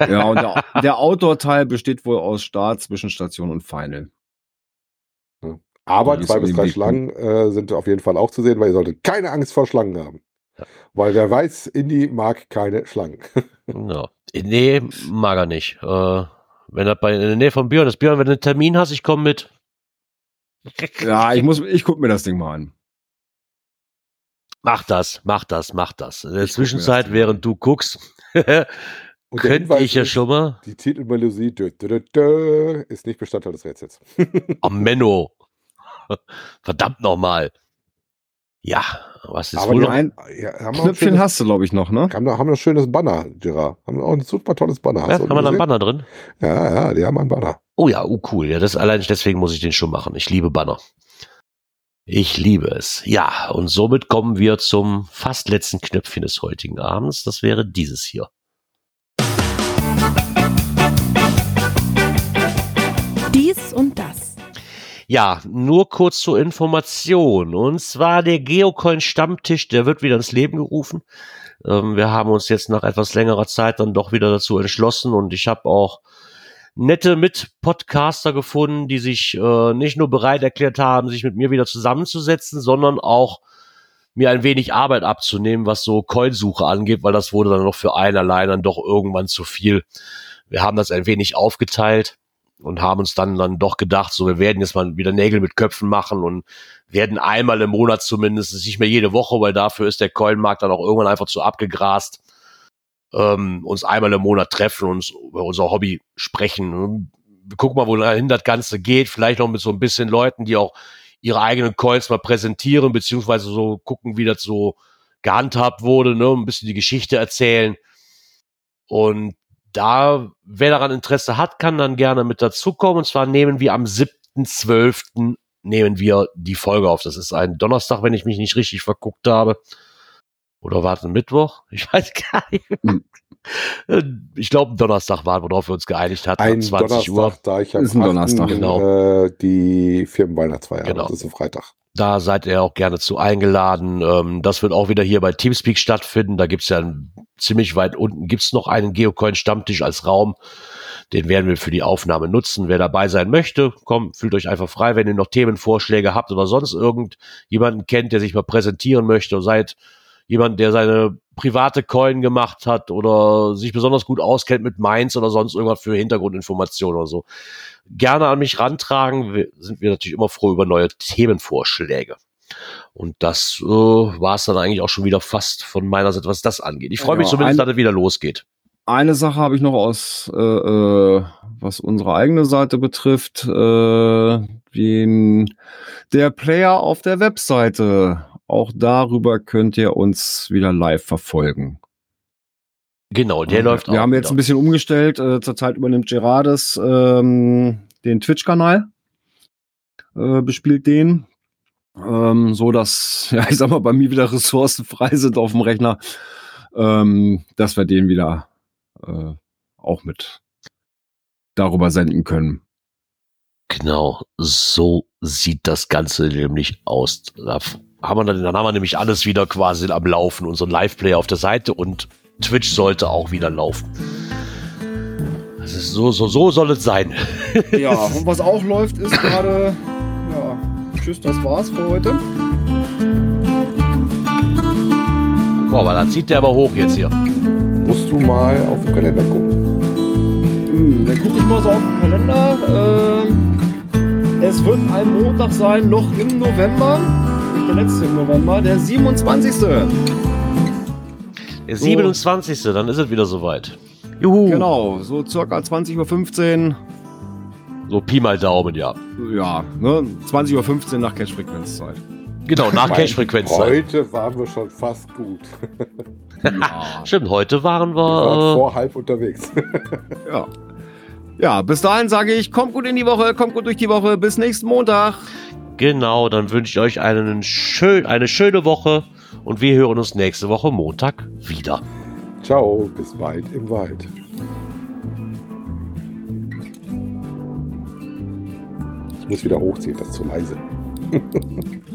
Ja, und der, *laughs* der Outdoor-Teil besteht wohl aus Start, Zwischenstation und Final. Aber Ja, zwei bis drei Schlangen äh, sind auf jeden Fall auch zu sehen, weil ihr solltet keine Angst vor Schlangen haben. Weil wer weiß, Indy mag keine Schlangen. *laughs* Ja. Nee, mag er nicht. Äh, wenn er bei in der Nähe von Björn ist, Björn, wenn du einen Termin hast, ich komme mit. *laughs* Ja, ich muss, ich guck mir das Ding mal an. Mach das, mach das, mach das. In der Ich Zwischenzeit, während du guckst, *laughs* könnte ich ja ist, schon mal Die Titelmelodie dö, dö, dö, dö, ist nicht Bestandteil des Rätsels. am Menno. *laughs* Verdammt nochmal. Ja, was ist Aber wohl ein ja, ein Knöpfchen schönes, hast du, glaube ich, noch, ne? haben, haben ein schönes Banner, Gerard. Haben auch ein super tolles Banner. Ja, haben wir da einen gesehen? Banner drin? Ja, ja, die haben ein Banner. Oh ja, oh cool. Ja, das allein deswegen muss ich den schon machen. Ich liebe Banner. Ich liebe es. Ja, und somit kommen wir zum fast letzten Knöpfchen des heutigen Abends. Das wäre dieses hier. Dies und das. Ja, nur kurz zur Information. Und zwar der Geocoin Stammtisch, der wird wieder ins Leben gerufen. Ähm, wir haben uns jetzt nach etwas längerer Zeit dann doch wieder dazu entschlossen und ich habe auch nette Mit-Podcaster gefunden, die sich äh, nicht nur bereit erklärt haben, sich mit mir wieder zusammenzusetzen, sondern auch mir ein wenig Arbeit abzunehmen, was so Coinsuche angeht, weil das wurde dann noch für einen allein dann doch irgendwann zu viel. Wir haben das ein wenig aufgeteilt und haben uns dann dann doch gedacht, so wir werden jetzt mal wieder Nägel mit Köpfen machen und werden einmal im Monat zumindest, nicht mehr jede Woche, weil dafür ist der Coinmarkt dann auch irgendwann einfach zu abgegrast, ähm, uns einmal im Monat treffen und über unser Hobby sprechen. Wir gucken mal, wohin das Ganze geht, vielleicht noch mit so ein bisschen Leuten, die auch ihre eigenen Coins mal präsentieren, beziehungsweise so gucken, wie das so gehandhabt wurde, ne, ein bisschen die Geschichte erzählen. Und da, wer daran Interesse hat, kann dann gerne mit dazukommen. Und zwar nehmen wir am 7.12. nehmen wir die Folge auf. Das ist ein Donnerstag, wenn ich mich nicht richtig verguckt habe. Oder war es ein Mittwoch? Ich weiß gar nicht. Hm. Ich glaube, ein Donnerstag war, worauf wir uns geeinigt hatten. Ein um 20 Donnerstag, Uhr. da ich am Ist ein 8. Donnerstag, genau. äh, die Firmenweihnachtsfeier habe. Genau. Das ist ein Freitag. Da seid ihr auch gerne zu eingeladen. Ähm, das wird auch wieder hier bei Teamspeak stattfinden. Da gibt's ja ein, ziemlich weit unten gibt's noch einen Geocoin-Stammtisch als Raum. Den werden wir für die Aufnahme nutzen. Wer dabei sein möchte, kommt, fühlt euch einfach frei. Wenn ihr noch Themenvorschläge habt oder sonst irgendjemanden kennt, der sich mal präsentieren möchte, seid jemand, der seine private Coin gemacht hat oder sich besonders gut auskennt mit Mainz oder sonst irgendwas für Hintergrundinformationen oder so. Gerne an mich rantragen. Wir, sind wir natürlich immer froh über neue Themenvorschläge. Und das äh, war es dann eigentlich auch schon wieder fast von meiner Seite, was das angeht. Ich freue mich Ja, zumindest, dass es wieder losgeht. Eine Sache habe ich noch aus, äh, äh, was unsere eigene Seite betrifft, äh, den, der Player auf der Webseite. Auch darüber könnt ihr uns wieder live verfolgen. Genau, der läuft Wir auch. haben jetzt ein wieder. bisschen umgestellt. Äh, zurzeit übernimmt Gerardes ähm, den Twitch-Kanal, äh, bespielt den, ähm, so dass, *laughs* ja, ich sag mal, bei mir wieder Ressourcen frei sind auf dem Rechner, ähm, dass wir den wieder äh, auch mit darüber senden können. Genau, so sieht das Ganze nämlich aus. Da haben wir dann, dann haben wir nämlich alles wieder quasi am Laufen, unseren Live-Player auf der Seite und Twitch sollte auch wieder laufen. Das ist so, so, so soll es sein. *laughs* Ja, und was auch läuft, ist gerade, ja, tschüss, das war's für heute. Boah, aber da zieht der aber hoch jetzt hier. Musst du mal auf den Kalender gucken. Hm, dann gucke ich mal so auf den Kalender. Ähm, Es wird ein Montag sein, noch im November. Der letzte im November, der 27. Der 27. Dann ist es wieder soweit. Juhu. Genau, so circa 20.15 Uhr. So Pi mal Daumen, ja. Ja, ne? 20.15 Uhr nach Cash-Frequenzzeit. Genau, nach Cash-Frequenzzeit. Heute waren wir schon fast gut. *laughs* Ja. Stimmt, heute waren Wir waren wir. vor halb unterwegs. *laughs* ja. Ja, bis dahin sage ich, kommt gut in die Woche, kommt gut durch die Woche. Bis nächsten Montag. Genau, dann wünsche ich euch einen schön, eine schöne Woche und wir hören uns nächste Woche Montag wieder. Ciao, bis bald im Wald. Ich muss wieder hochziehen, das ist zu leise. *laughs*